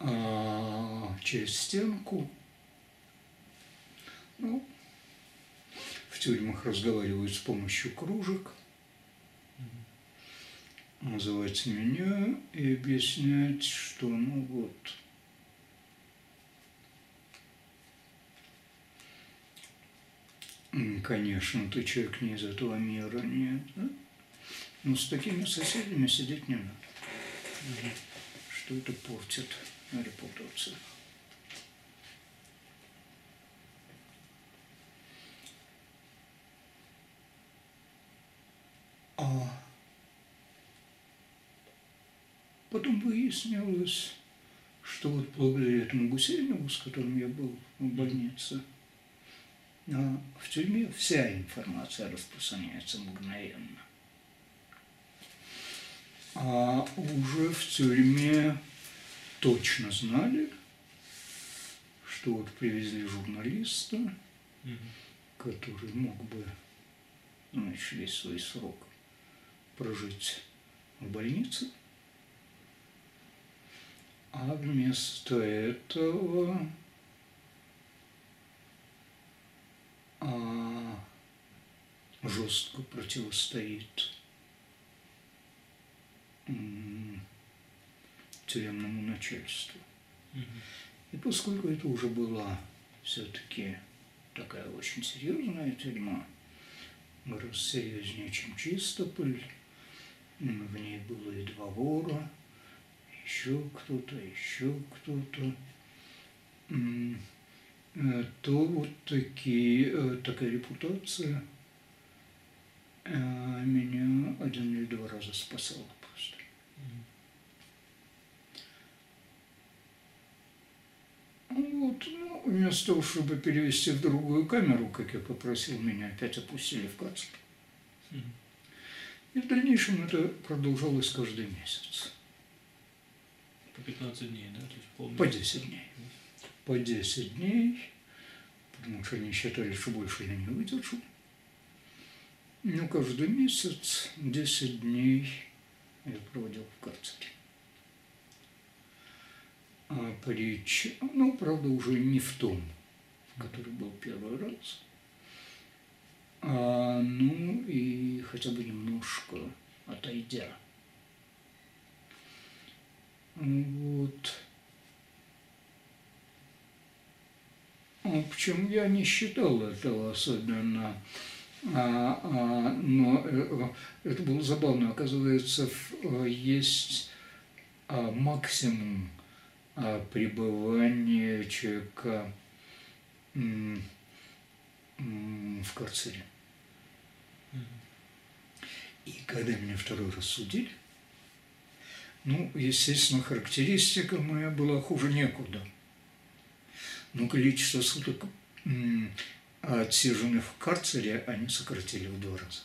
а, через стенку. Ну, в тюрьмах разговаривают с помощью кружек называть меня и объяснять, что ну вот Конечно, ты человек не из этого мира, нет. Да? Но с такими соседями сидеть не надо. Что это портит репутацию. А потом выяснилось, что вот благодаря этому Гусейнову, с которым я был в больнице, но в тюрьме вся информация распространяется мгновенно. А уже в тюрьме точно знали, что вот привезли журналиста, угу. который мог бы значит, весь свой срок прожить в больнице. А вместо этого а, жестко противостоит тюремному начальству. И поскольку это уже была все-таки такая очень серьезная тюрьма, гораздо серьезнее, чем Чистополь, в ней было и два вора, еще кто-то, еще кто-то. Э, то вот такие, э, такая репутация э, меня один или два раза спасала просто. Вот, ну, вместо того, чтобы перевести в другую камеру, как я попросил, меня опять опустили в карцер. И в дальнейшем это продолжалось каждый месяц. По 15 дней, да? То есть полмесяца. По 10 дней по 10 дней, потому что они считали, что больше я не выдержу. Но каждый месяц 10 дней я проводил в карцере. А притч, ну, правда, уже не в том, в который был первый раз, а, ну и хотя бы немножко отойдя. Вот. Ну, почему я не считал этого особенно, а, а, но э, это было забавно. Оказывается, э, есть а, максимум а, пребывания человека в карцере. И когда меня второй раз судили, ну, естественно, характеристика моя была хуже некуда – но количество суток отсиженных в карцере они сократили в два раза.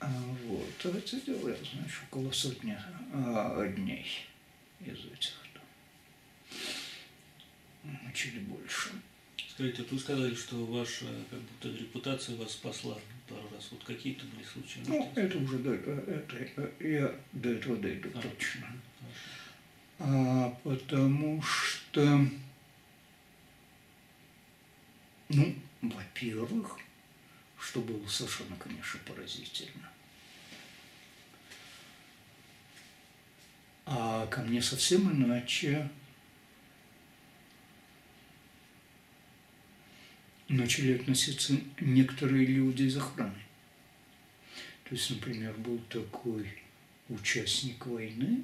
А вот, а это дело, значит, около сотни а, дней из этих. Да. Чуть больше. Скажите, вы сказали, что ваша как будто репутация вас спасла пару раз. Вот какие-то были случаи? Ну, это уже до, это, я до этого дойду а, точно. А, потому что Ну, во-первых, что было совершенно, конечно, поразительно. А ко мне совсем иначе начали относиться некоторые люди из охраны. То есть, например, был такой участник войны,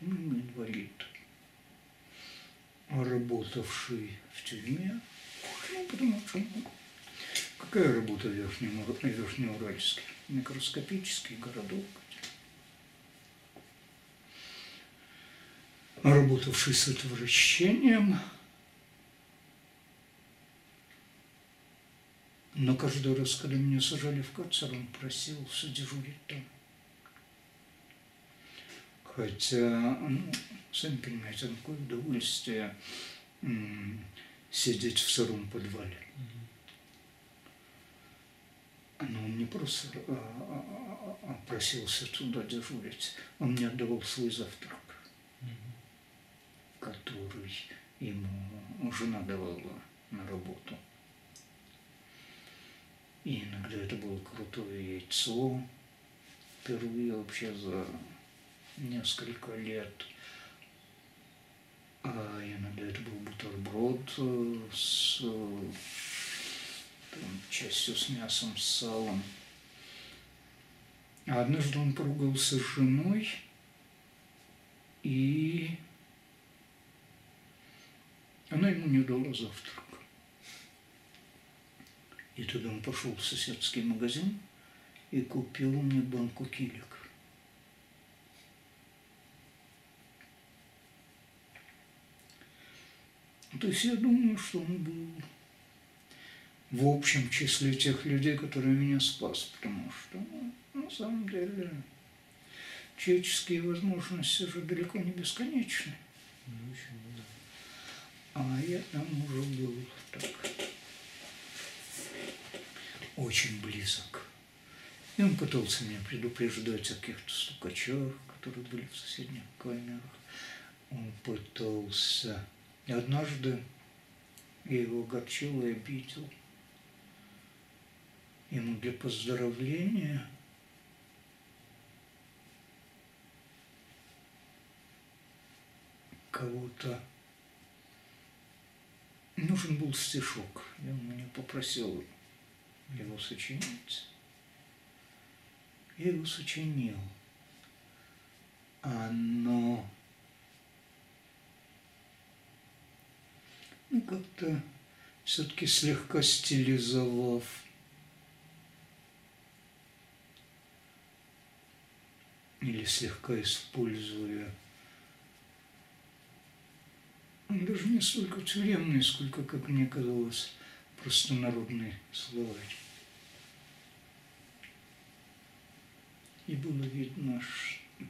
по-моему, инвалид, работавший в тюрьме, ну, потому что ну, какая работа в Верхнем, Верхнеуральске? Микроскопический городок. Работавший с отвращением, но каждый раз, когда меня сажали в карцер, он просил содежурить там. Хотя, ну, сами понимаете, какое удовольствие сидеть в сыром подвале. Но он не просто а, а, а, просился туда дежурить, он мне отдавал свой завтрак, который ему жена давала на работу. И иногда это было крутое яйцо, впервые вообще за несколько лет. А иногда это был бутерброд с там, частью с мясом, с салом. А однажды он поругался с женой, и она ему не дала завтрак. И тогда он пошел в соседский магазин и купил мне банку килек. То есть я думаю, что он был в общем числе тех людей, которые меня спас, потому что ну, на самом деле человеческие возможности же далеко не бесконечны. Ну, очень, да. А я там уже был так очень близок. И он пытался меня предупреждать о каких-то стукачах, которые были в соседних камерах. Он пытался... И однажды я его огорчил и обидел – ему для поздравления кого-то нужен был стишок. И он меня попросил его сочинить. Я его сочинил. Но ну, как-то все-таки слегка стилизовав или слегка используя даже не столько тюремный, сколько, как мне казалось, простонародный словарь. И было видно,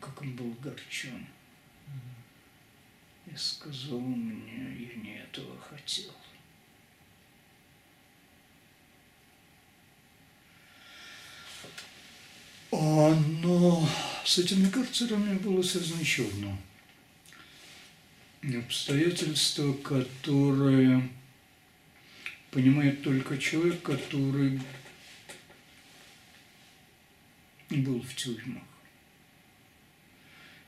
как он был огорчен. И сказал мне, я не этого хотел. А, но с этими карцерами было связано еще одно обстоятельство, которое понимает только человек, который был в тюрьмах.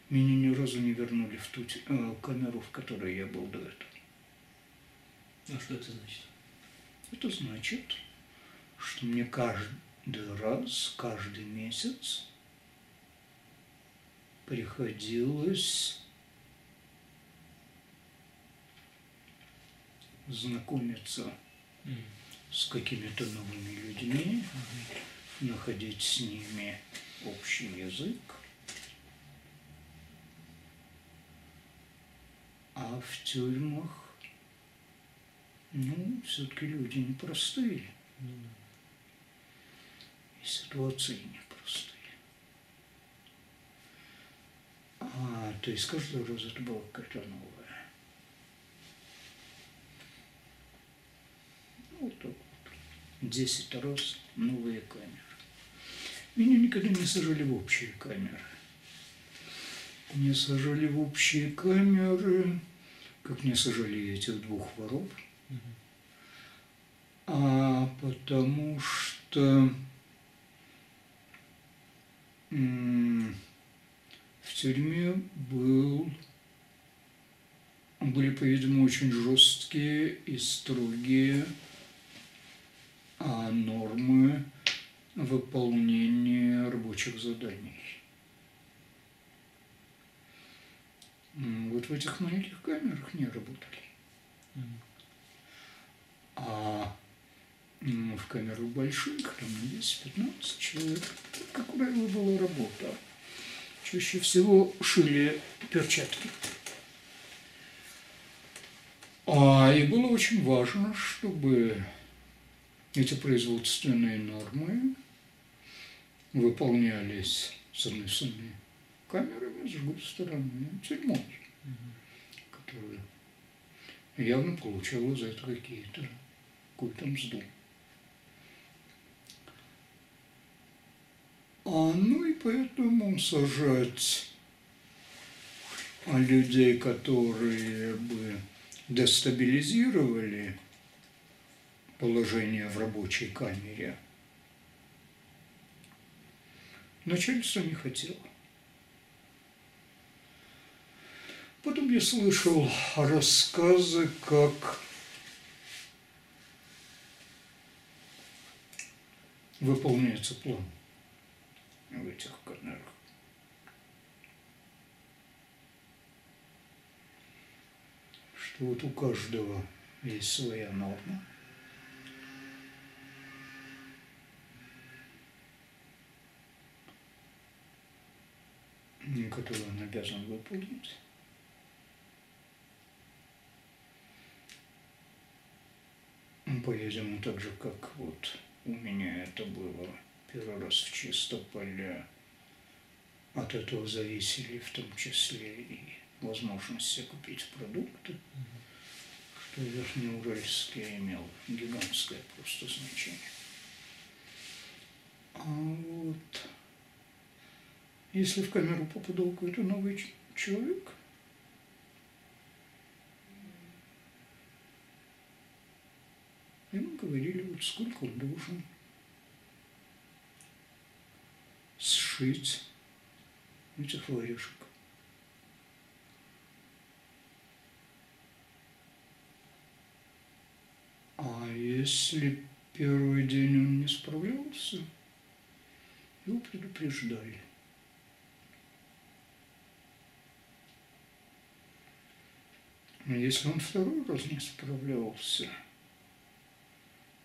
Меня ни разу не вернули в ту э, камеру, в которой я был до этого. А что это значит? Это значит, что мне каждый раз, каждый месяц приходилось знакомиться mm. с какими-то новыми людьми, находить с ними общий язык. А в тюрьмах, ну, все-таки люди непростые. Mm-hmm. И ситуации непростые. А, то есть каждый раз это было какая-то новая. Ну, вот вот. Десять раз новые камеры. Меня никогда не сажали в общие камеры. Не сажали в общие камеры как не сожалею этих двух воров, а потому что в тюрьме был, были, по-видимому, очень жесткие и строгие а, нормы выполнения рабочих заданий. Вот в этих маленьких камерах не работали. А в камерах больших, там на 10-15 человек, как правило, была работа. Чаще всего шили перчатки. А, и было очень важно, чтобы эти производственные нормы выполнялись, с стороны, камерами, с другой стороны, тюрьмой, которая явно получала за это какие-то какую-то мзду. А, ну и поэтому сажать а, людей, которые бы дестабилизировали положение в рабочей камере, начальство не хотело. Потом я слышал рассказы, как выполняется план в этих камерах. Что вот у каждого есть своя норма. Которую он обязан выполнить. По-видимому, так же, как вот у меня это было первый раз в Чистополе. От этого зависели в том числе и возможности купить продукты, что Верхнеуральский имел гигантское просто значение. А вот если в камеру попадал какой-то новый человек, ему говорили, вот сколько он должен сшить этих варежек. А если первый день он не справлялся, его предупреждали. Но если он второй раз не справлялся,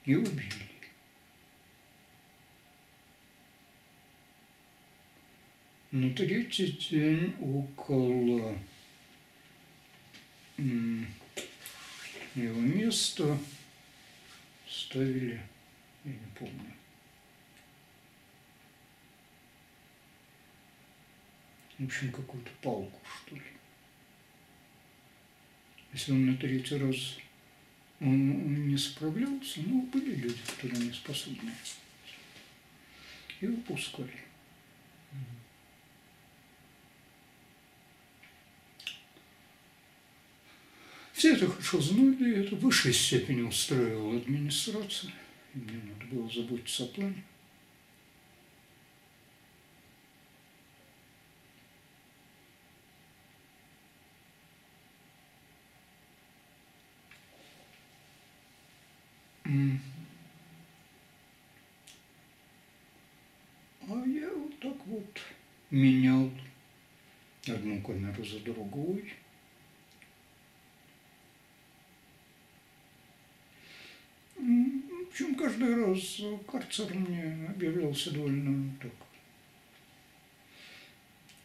его били. На третий день около его места ставили, я не помню, в общем, какую-то палку, что ли. Если он на третий раз он, не справлялся, ну, были люди, которые не способны. И выпускали. Все это хорошо знали, это в высшей степени устраивала администрация. Мне надо было заботиться о плане. А я вот так вот менял одну камеру за другой. М, Причем каждый раз карцер мне объявлялся довольно так,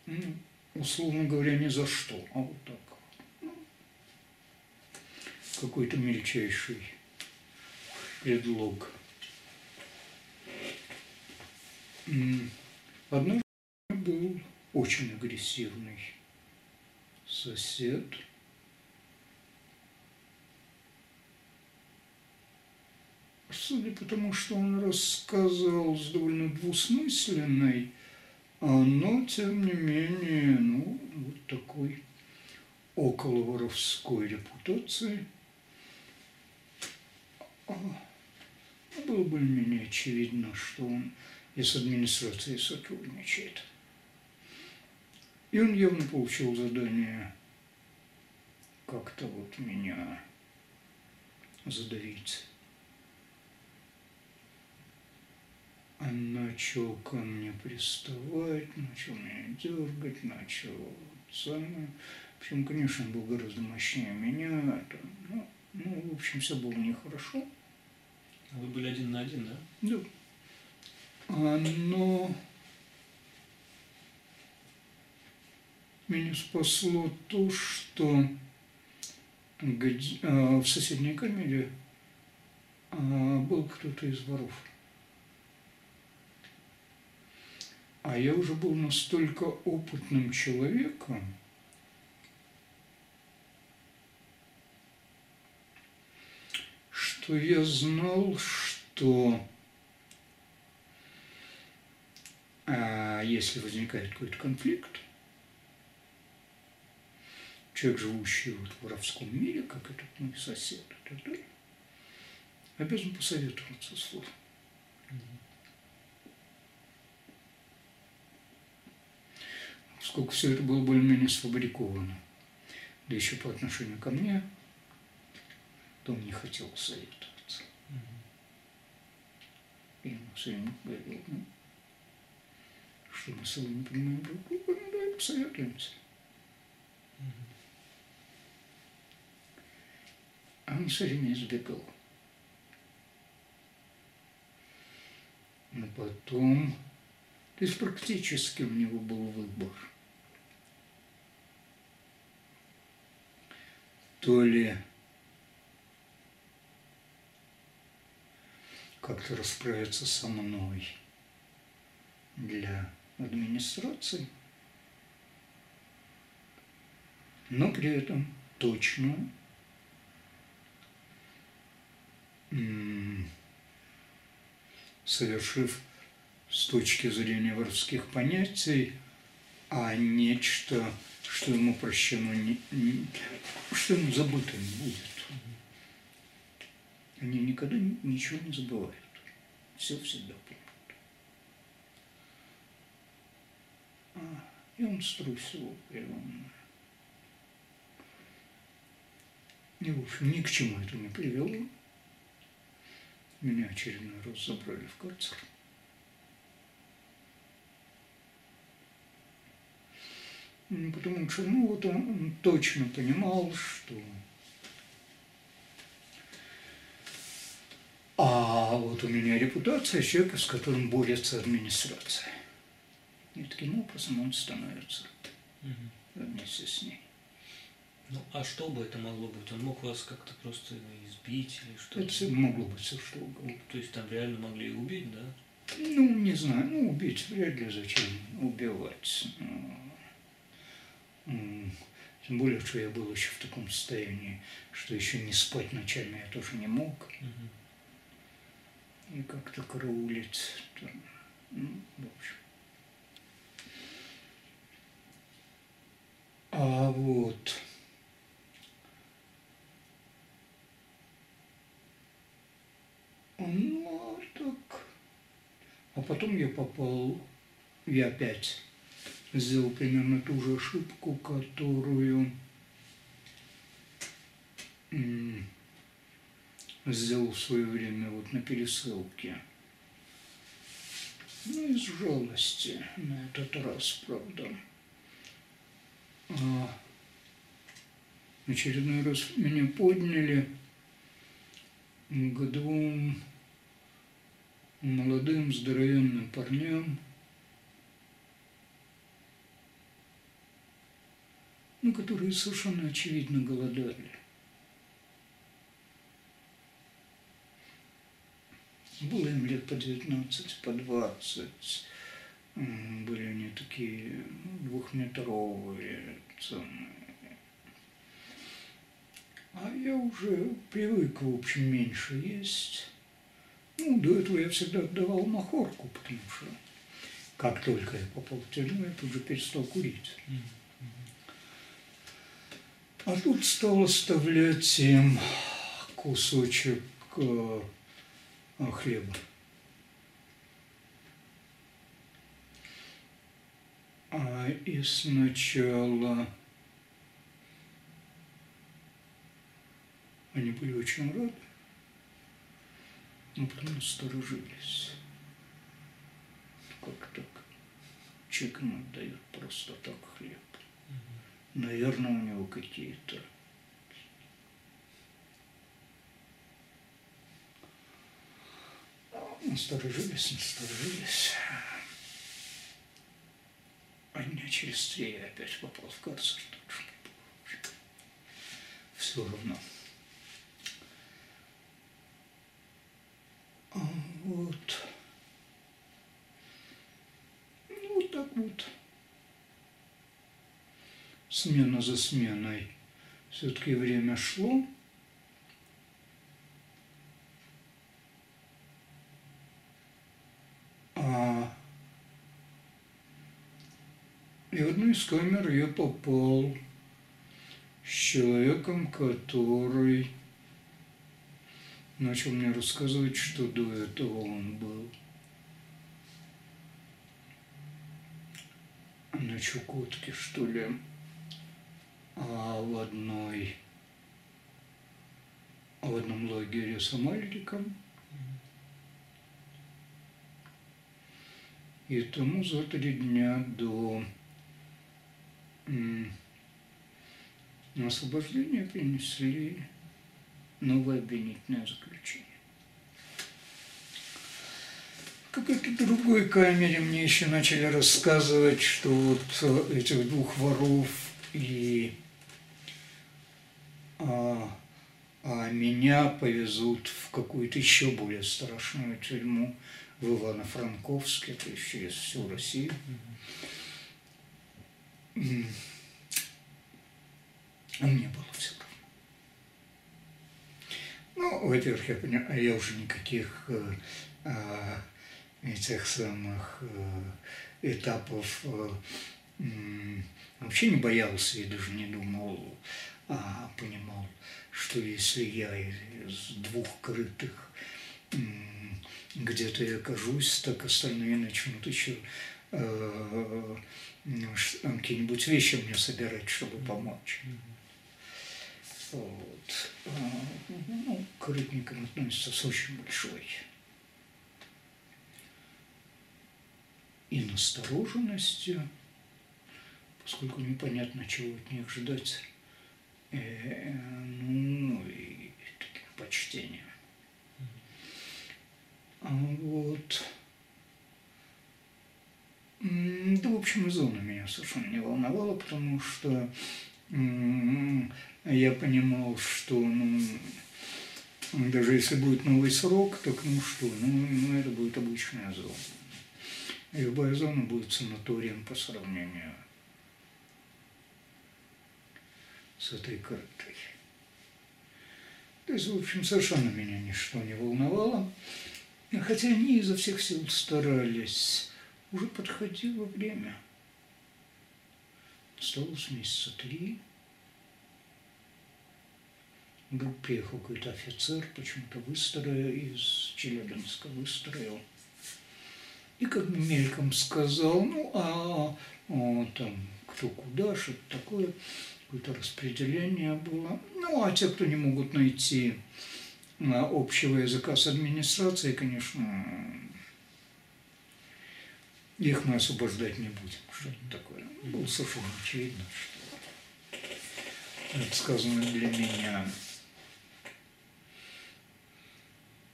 ну, условно говоря, ни за что, а вот так. Ну, Какой-то мельчайший предлог. Однажды был очень агрессивный сосед. Судя по тому, что он рассказывал с довольно двусмысленной, а, но тем не менее, ну, вот такой около воровской репутации. А, было более-менее очевидно, что он и с администрацией сотрудничает. И он явно получил задание как-то вот меня задавить. Он начал ко мне приставать, начал меня дергать, начал самое. В общем, конечно, он был гораздо мощнее меня. Это, ну, ну, в общем, все было нехорошо. А вы были один на один, да? Да. А, но меня спасло то, что а, в соседней камере а, был кто-то из воров. А я уже был настолько опытным человеком, что я знал, что а если возникает какой-то конфликт, человек, живущий вот в воровском мире, как этот мой сосед, и так далее, обязан посоветоваться с вором. Сколько все это было более-менее сфабриковано, да еще по отношению ко мне, то он не хотел советоваться. И ему все время говорил, ну, что мы с вами понимаем друг друга, ну давай посоветуемся. А он все время избегал. Но потом, то есть практически у него был выбор. То ли как-то расправиться со мной. Для администрации, но при этом точно. Совершив с точки зрения воровских понятий, а нечто, что ему прощено, не, не, что ему забыто не будет. Они никогда ничего не забывают. Все всегда помнят. И он струсил прямо. И, в общем, ни к чему это не привело. Меня очередной раз забрали в карцер. Потому что, ну, вот он, он точно понимал, что... А вот у меня репутация человека, с которым борется администрация. И таким образом он становится угу. вместе с ней. Ну, а что бы это могло быть? Он мог вас как-то просто избить или что? Это могло быть все что угодно. То есть там реально могли убить, да? Ну, не знаю, ну, убить вряд ли зачем убивать. Ну, тем более, что я был еще в таком состоянии, что еще не спать ночами я тоже не мог. Угу. И как-то караулить. Там, ну, в общем. А вот Ну, так. А потом я попал, я опять сделал примерно ту же ошибку, которую сделал в свое время вот на пересылке. Ну, из жалости на этот раз, правда. А очередной раз меня подняли к двум молодым здоровенным парням, ну, которые совершенно очевидно голодали. Было им лет по 19, по 20. Были они такие ну, двухметровые, а я уже привык, в общем, меньше есть. Ну, до этого я всегда отдавал махорку, потому что как только я попал в тюрьму, я тут же перестал курить. А тут стал оставлять им кусочек э, хлеба. А и сначала они были очень рады, но потом насторожились. Как так? Чеком отдают просто так хлеб. Наверное, у него какие-то Насторожились, насторожились. А дня через три я опять попал в карцер. Все равно. А вот. Ну, вот так вот. Смена за сменой. Все-таки время шло. И в одну из камер я попал с человеком, который начал мне рассказывать, что до этого он был на Чукотке, что ли, а в одной, а в одном лагере с Амальдиком. И тому за три дня до освобождения принесли новое обвинительное заключение. Какой-то другой камере мне еще начали рассказывать, что вот этих двух воров и а, а меня повезут в какую-то еще более страшную тюрьму в Ивано-Франковске, то есть через всю Россию. М. А мне было все равно. Ну, во-первых, я понимаю, а я уже никаких э, а, этих самых э, этапов м, вообще не боялся и даже не думал, а понимал, что если я из двух крытых где-то я окажусь, так остальные начнут еще э, какие-нибудь вещи мне собирать, чтобы помочь. Вот. А, Ну, к рыбникам относятся с очень большой и настороженностью, поскольку непонятно, чего от них ждать, э, ну и таким почтением. Вот. Да, в общем, и зона меня совершенно не волновала, потому что я понимал, что ну, даже если будет новый срок, так ну что, ну, ну это будет обычная зона. Любая зона будет санаторием по сравнению с этой картой. То есть, в общем, совершенно меня ничто не волновало. Хотя они изо всех сил старались. Уже подходило время. Осталось месяца три. Вдруг приехал какой-то офицер, почему-то выстроил из Челябинска, выстроил. И как мельком сказал, ну, а, о, там, кто куда, что-то такое, какое-то распределение было. Ну, а те, кто не могут найти а, общего языка с администрацией, конечно, их мы освобождать не будем. Что это такое? Было совершенно очевидно, что это сказано для меня.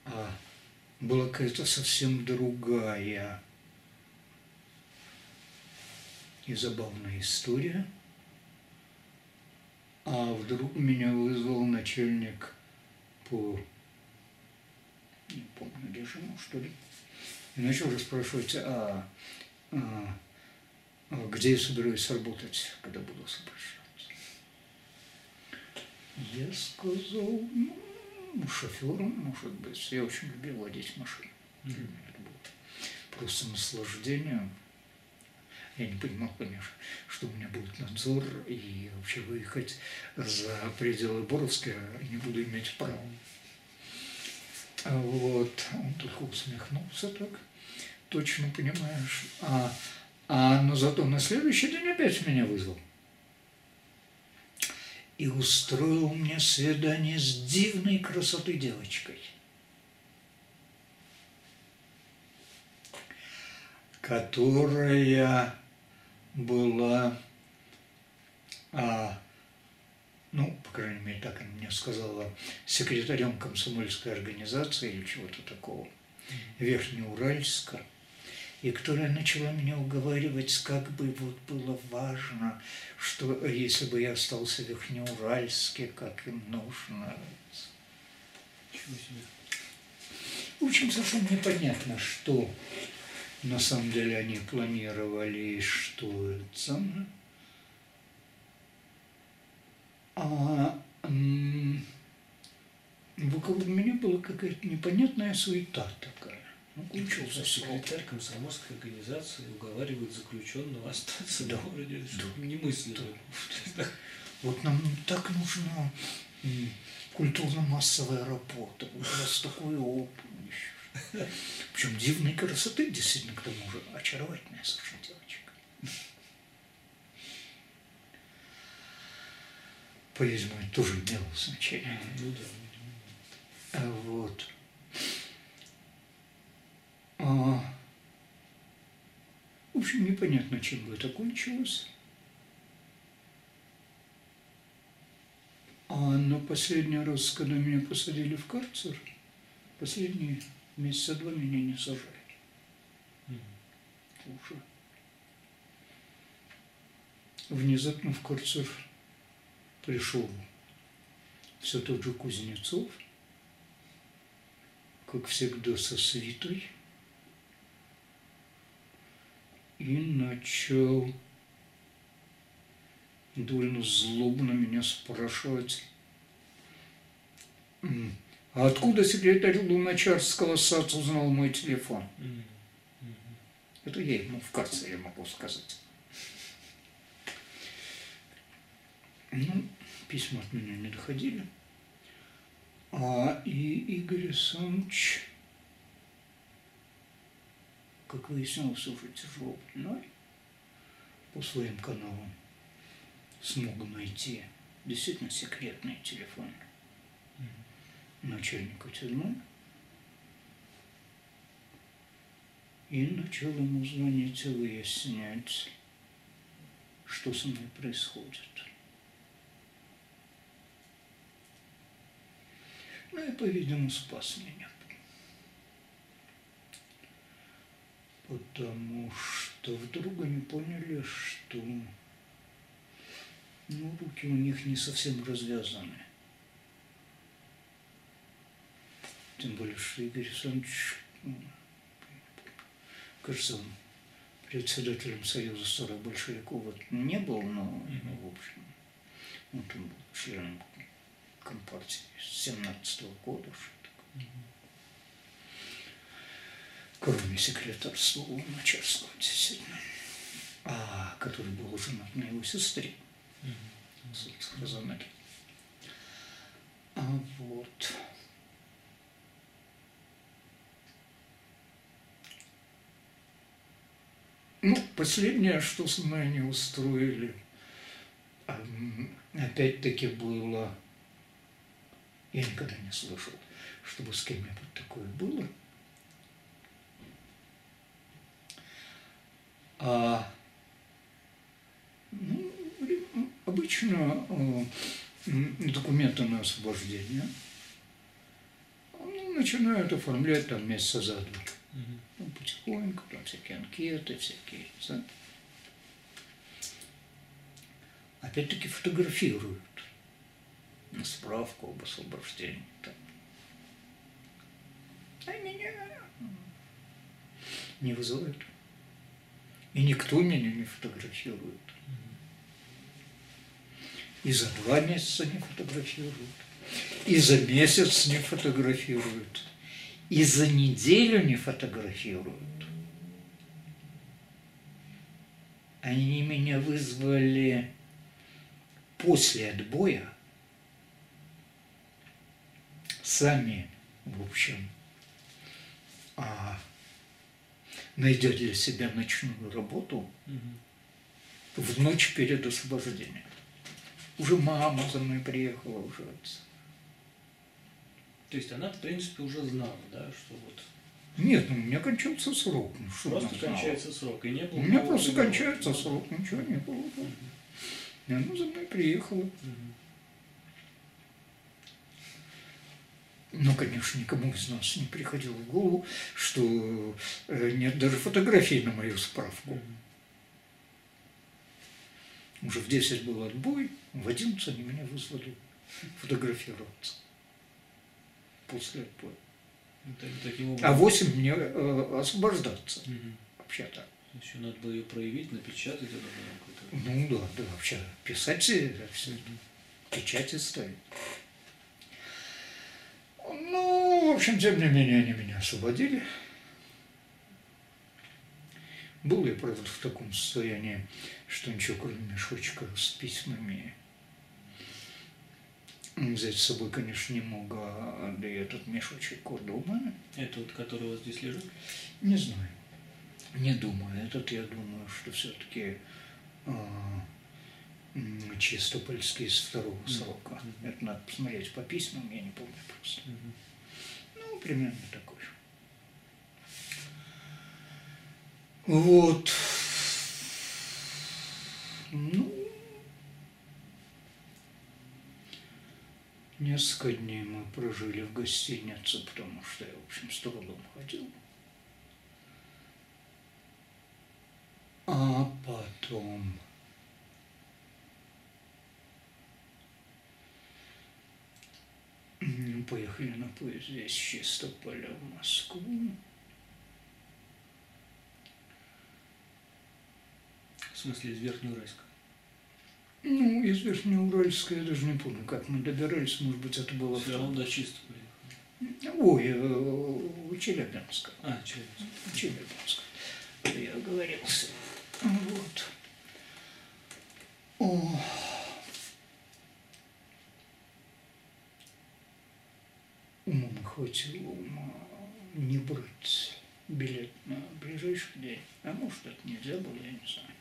А была какая-то совсем другая и забавная история. А вдруг меня вызвал начальник по, не помню, режиму, что ли, и начал расспрашивать, а, а, а где я собираюсь работать, когда буду освобождаться. Я сказал, ну, шофером, может быть. Я очень любил водить машину. Это было просто наслаждение. Я не понимал, конечно, что у меня будет надзор и вообще выехать за пределы Боровска не буду иметь права. Вот, он только усмехнулся так, точно понимаешь. А, а но зато на следующий день опять меня вызвал. И устроил мне свидание с дивной красотой девочкой. Которая была а, ну, по крайней мере, так она мне сказала, секретарем комсомольской организации или чего-то такого, Верхнеуральска, и которая начала меня уговаривать, как бы вот было важно, что если бы я остался в Верхнеуральске, как им нужно. В общем, совсем непонятно, что на самом деле они планировали, что это самое. А вокруг меня была какая-то непонятная суета такая. Ну, учился секретарь комсомольской организации уговаривает заключенного остаться да, в городе. Да, немыслимо. Да. Вот нам так нужна культурно-массовая работа. У нас такой опыт. [LAUGHS] Причем дивной красоты, действительно, к тому же, очаровательная совершенно девочка. по-видимому, тоже имело значение. Ну да. А вот. А, в общем, непонятно, чем бы это кончилось. А на последний раз, когда меня посадили в карцер, последние месяца два меня не сажали. Уже. Внезапно в карцер пришел все тот же Кузнецов, как всегда со свитой, и начал довольно злобно меня спрашивать, а откуда секретарь Луначарского САЦ узнал мой телефон? Это я ему в карцере могу сказать. Ну, письма от меня не доходили. А и Игорь Александрович, как выяснилось, уже тяжело больной, по своим каналам смог найти действительно секретный телефон начальника тюрьмы и начал ему звонить и выяснять, что со мной происходит. Ну и, по-видимому, спас меня. Потому что вдруг они поняли, что ну, руки у них не совсем развязаны. Тем более, что Игорь Александрович, ну, кажется, он председателем Союза старых большевиков вот не был, но, ну, в общем, он там был членом Компартии с 17 -го года. Что Кроме секретарства начальства, действительно. А, который был женат на его сестре. Mm-hmm. А вот. Ну, последнее, что с мной не устроили, опять-таки было я никогда не слышал, чтобы с кем-нибудь такое было. А, ну, обычно документы на освобождение начинают оформлять там месяца за два. Ну, потихоньку, там всякие анкеты, всякие. Да? Опять-таки фотографируют на справку об освобождении. Там. А меня не вызывают. И никто меня не фотографирует. И за два месяца не фотографируют. И за месяц не фотографируют. И за неделю не фотографируют. они меня вызвали после отбоя. Сами, в общем, а, найдя для себя ночную работу в ночь перед освобождением. Уже мама за мной приехала, уже отец. То есть она, в принципе, уже знала, да, что вот Нет, ну у меня кончался срок. Ну, что просто кончается срок, и не было... У меня просто договора. кончается срок, ничего не было. да. И она за мной приехала. Мгм. Ну, конечно, никому из нас не приходило в голову, что э, нет даже фотографий на мою справку. Уже в 10 был отбой, в 11 они меня вызвали фотографироваться после отбоя. Ну, так- Таким А образом... 8 мне э, освобождаться, Мгм. вообще-то. Еще надо было ее проявить, напечатать это было. Ну да, да, вообще писать все, все печати ставить. Ну, в общем, тем не менее, они меня освободили. Был я, правда, в таком состоянии, что ничего, кроме мешочка с письмами взять с собой, конечно, не мог, а да и этот мешочек вот дома, Это вот, который у вас здесь лежит? не знаю. Не думаю. Этот, я думаю, что все-таки чистопольский из второго Мгм. срока. Мгм. Это надо посмотреть по письмам, я не помню просто. Мгм. Ну, примерно такой. Вот. Ну, несколько дней мы прожили в гостинице, потому что я, в общем, с трудом ходил. А потом... Поехали на поезде из Чистополя в Москву. В смысле, из Верхнеуральска? Ну, из Верхнеуральска я даже не помню, как мы добирались, может быть, это было... Все равно до чисто приехали. Ой, э, Челябинска. А, Челябинск. Челябинск. Я оговорился. Вот. О. Ума не хватило ума не брать билет на ближайший день. А может, это нельзя было, я не знаю.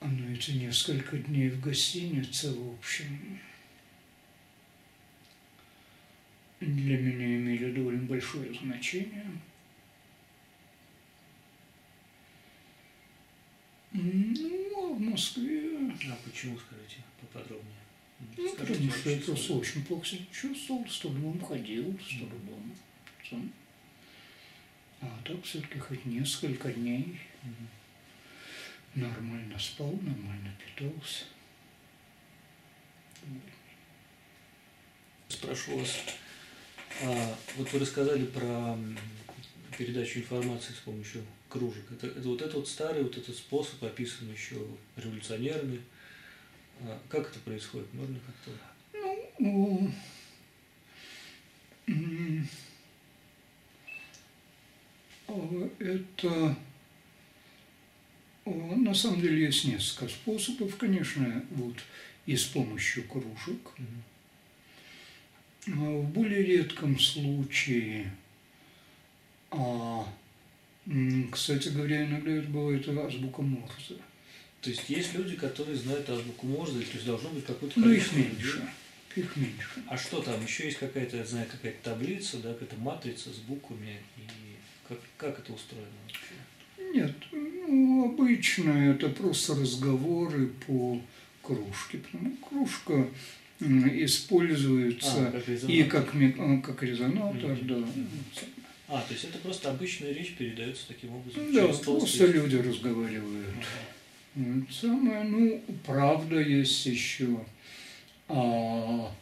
На эти несколько дней в гостинице, в общем, для меня имели довольно большое значение. Ну, а в Москве... А почему, скажите, поподробнее? Ну, Скажите потому что я просто очень плохо себя чувствовал, с трудом ходил, с трудом. Сам. А так все-таки хоть несколько дней Мгм. Нормально спал, нормально питался. Спрошу вас, а, вот вы рассказали про передачу информации с помощью кружек. Это, это вот этот вот старый вот этот способ, описанный еще революционерами. А, как это происходит? Можно как-то... Ну, а, это на самом деле есть несколько способов, конечно, вот и с помощью кружек. А В более редком случае, а, кстати говоря, иногда это бывает азбука Морзе. То есть есть люди, которые знают азбуку Морзе, то есть должно быть какое-то Но Ну, их людей. меньше. Их меньше. А что там? Еще есть какая-то, я знаю, какая-то таблица, да, какая-то матрица с буквами. И как, как это устроено вообще? Нет, ну, обычно это просто разговоры по кружке. Потому кружка м, используется А, как и как, а, как резонатор, да. А, то есть это просто обычная речь передается таким образом. Да, просто люди разговаривают. Ага. Самое, ну, правда, есть еще а,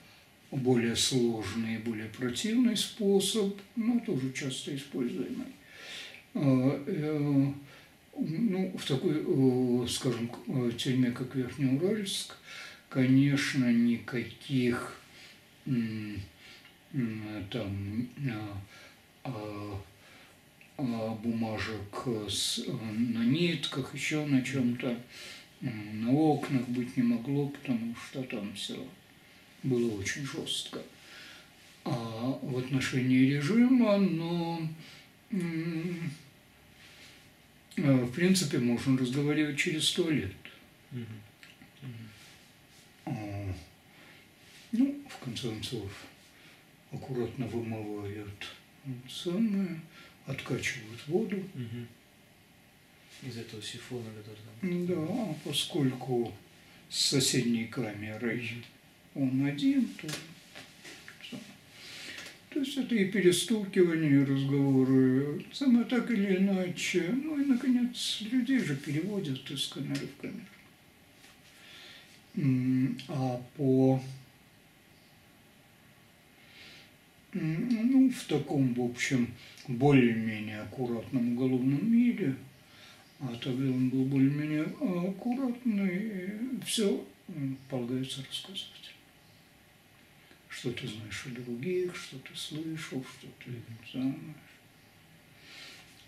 более сложный, более противный способ, но тоже часто используемый. А, э, ну, в такой, э, скажем, э, тюрьме, как Верхнеуральск, конечно, никаких там а, а, бумажек на нитках, еще на чем-то. На окнах быть не могло, потому что там все было очень жестко. А в отношении режима, но в принципе можно разговаривать через туалет. А, ну, в конце концов, аккуратно вымывают самое, откачивают воду. Из этого сифона, который там. Да, поскольку с соседней камерой он один, то то есть это и перестукивание, и разговоры, самое так или иначе. Ну и, наконец, людей же переводят из камеры в камеру. А по ну, в таком, в общем, более-менее аккуратном уголовном мире, а тогда он был более-менее аккуратный, все полагается рассказывать. Что ты знаешь о других, что ты слышал, что ты знаешь.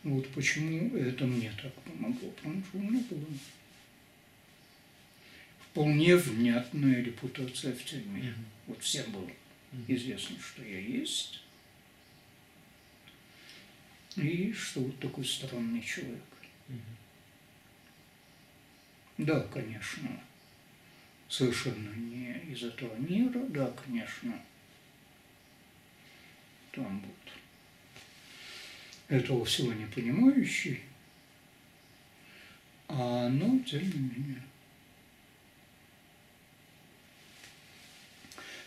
Вот почему это мне так помогло, потому что у меня была вполне внятная репутация в тюрьме. Mm-hmm. Вот всем было известно, что я есть, и что вот такой странный человек. Да, конечно, совершенно не из этого мира, да, конечно, там вот этого всего не понимающий, а, но тем не менее.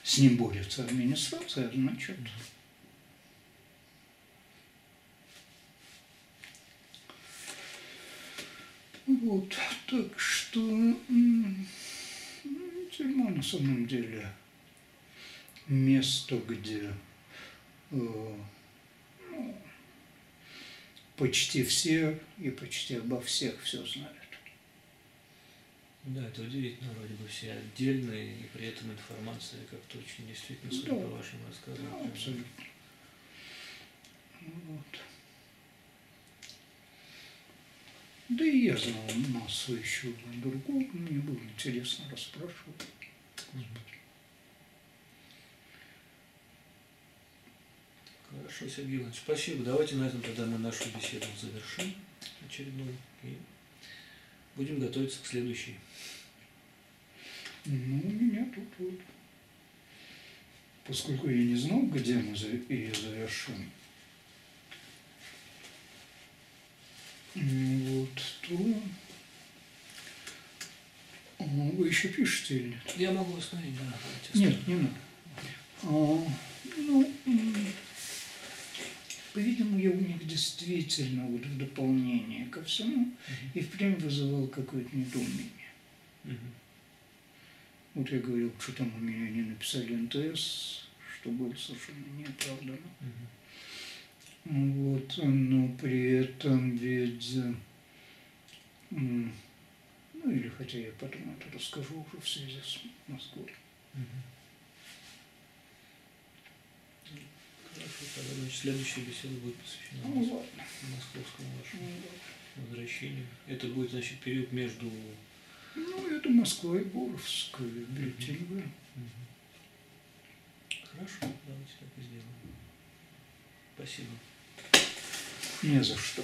С ним борется администрация, значит, Вот, так что тюрьма на самом деле место, где э, ну, почти все и почти обо всех все знают. Да, это удивительно, вроде бы все отдельные, и при этом информация как-то очень действительно, судя да. по вашим рассказам. Да, абсолютно. Вот. Да и я знал массу еще другого, мне было интересно расспрашивать. Хорошо, Сергей Иванович, спасибо. Давайте на этом тогда мы нашу беседу завершим очередную и будем готовиться к следующей. Ну, у меня тут вот, поскольку я не знал, где мы ее завершим, вот, то вы еще пишете или нет? Я могу остановить, да. Нет, не надо. А, ну, по-видимому, я у них действительно вот в дополнение ко всему uh-huh. и впрямь вызывал какое-то недоумение. Uh-huh. Вот я говорил, что там у меня не написали НТС, что было совершенно неоправданно. Uh-huh. Вот, но при этом ведь, ну или хотя я потом это расскажу уже в связи с Москвой. Хорошо, тогда значит, следующая беседа будет посвящена ну, московскому вашему ну, возвращению. Это будет, значит, период между ну, это Москва и Боровская, Бельтинга. Хорошо, давайте так и сделаем. Спасибо. Не за что.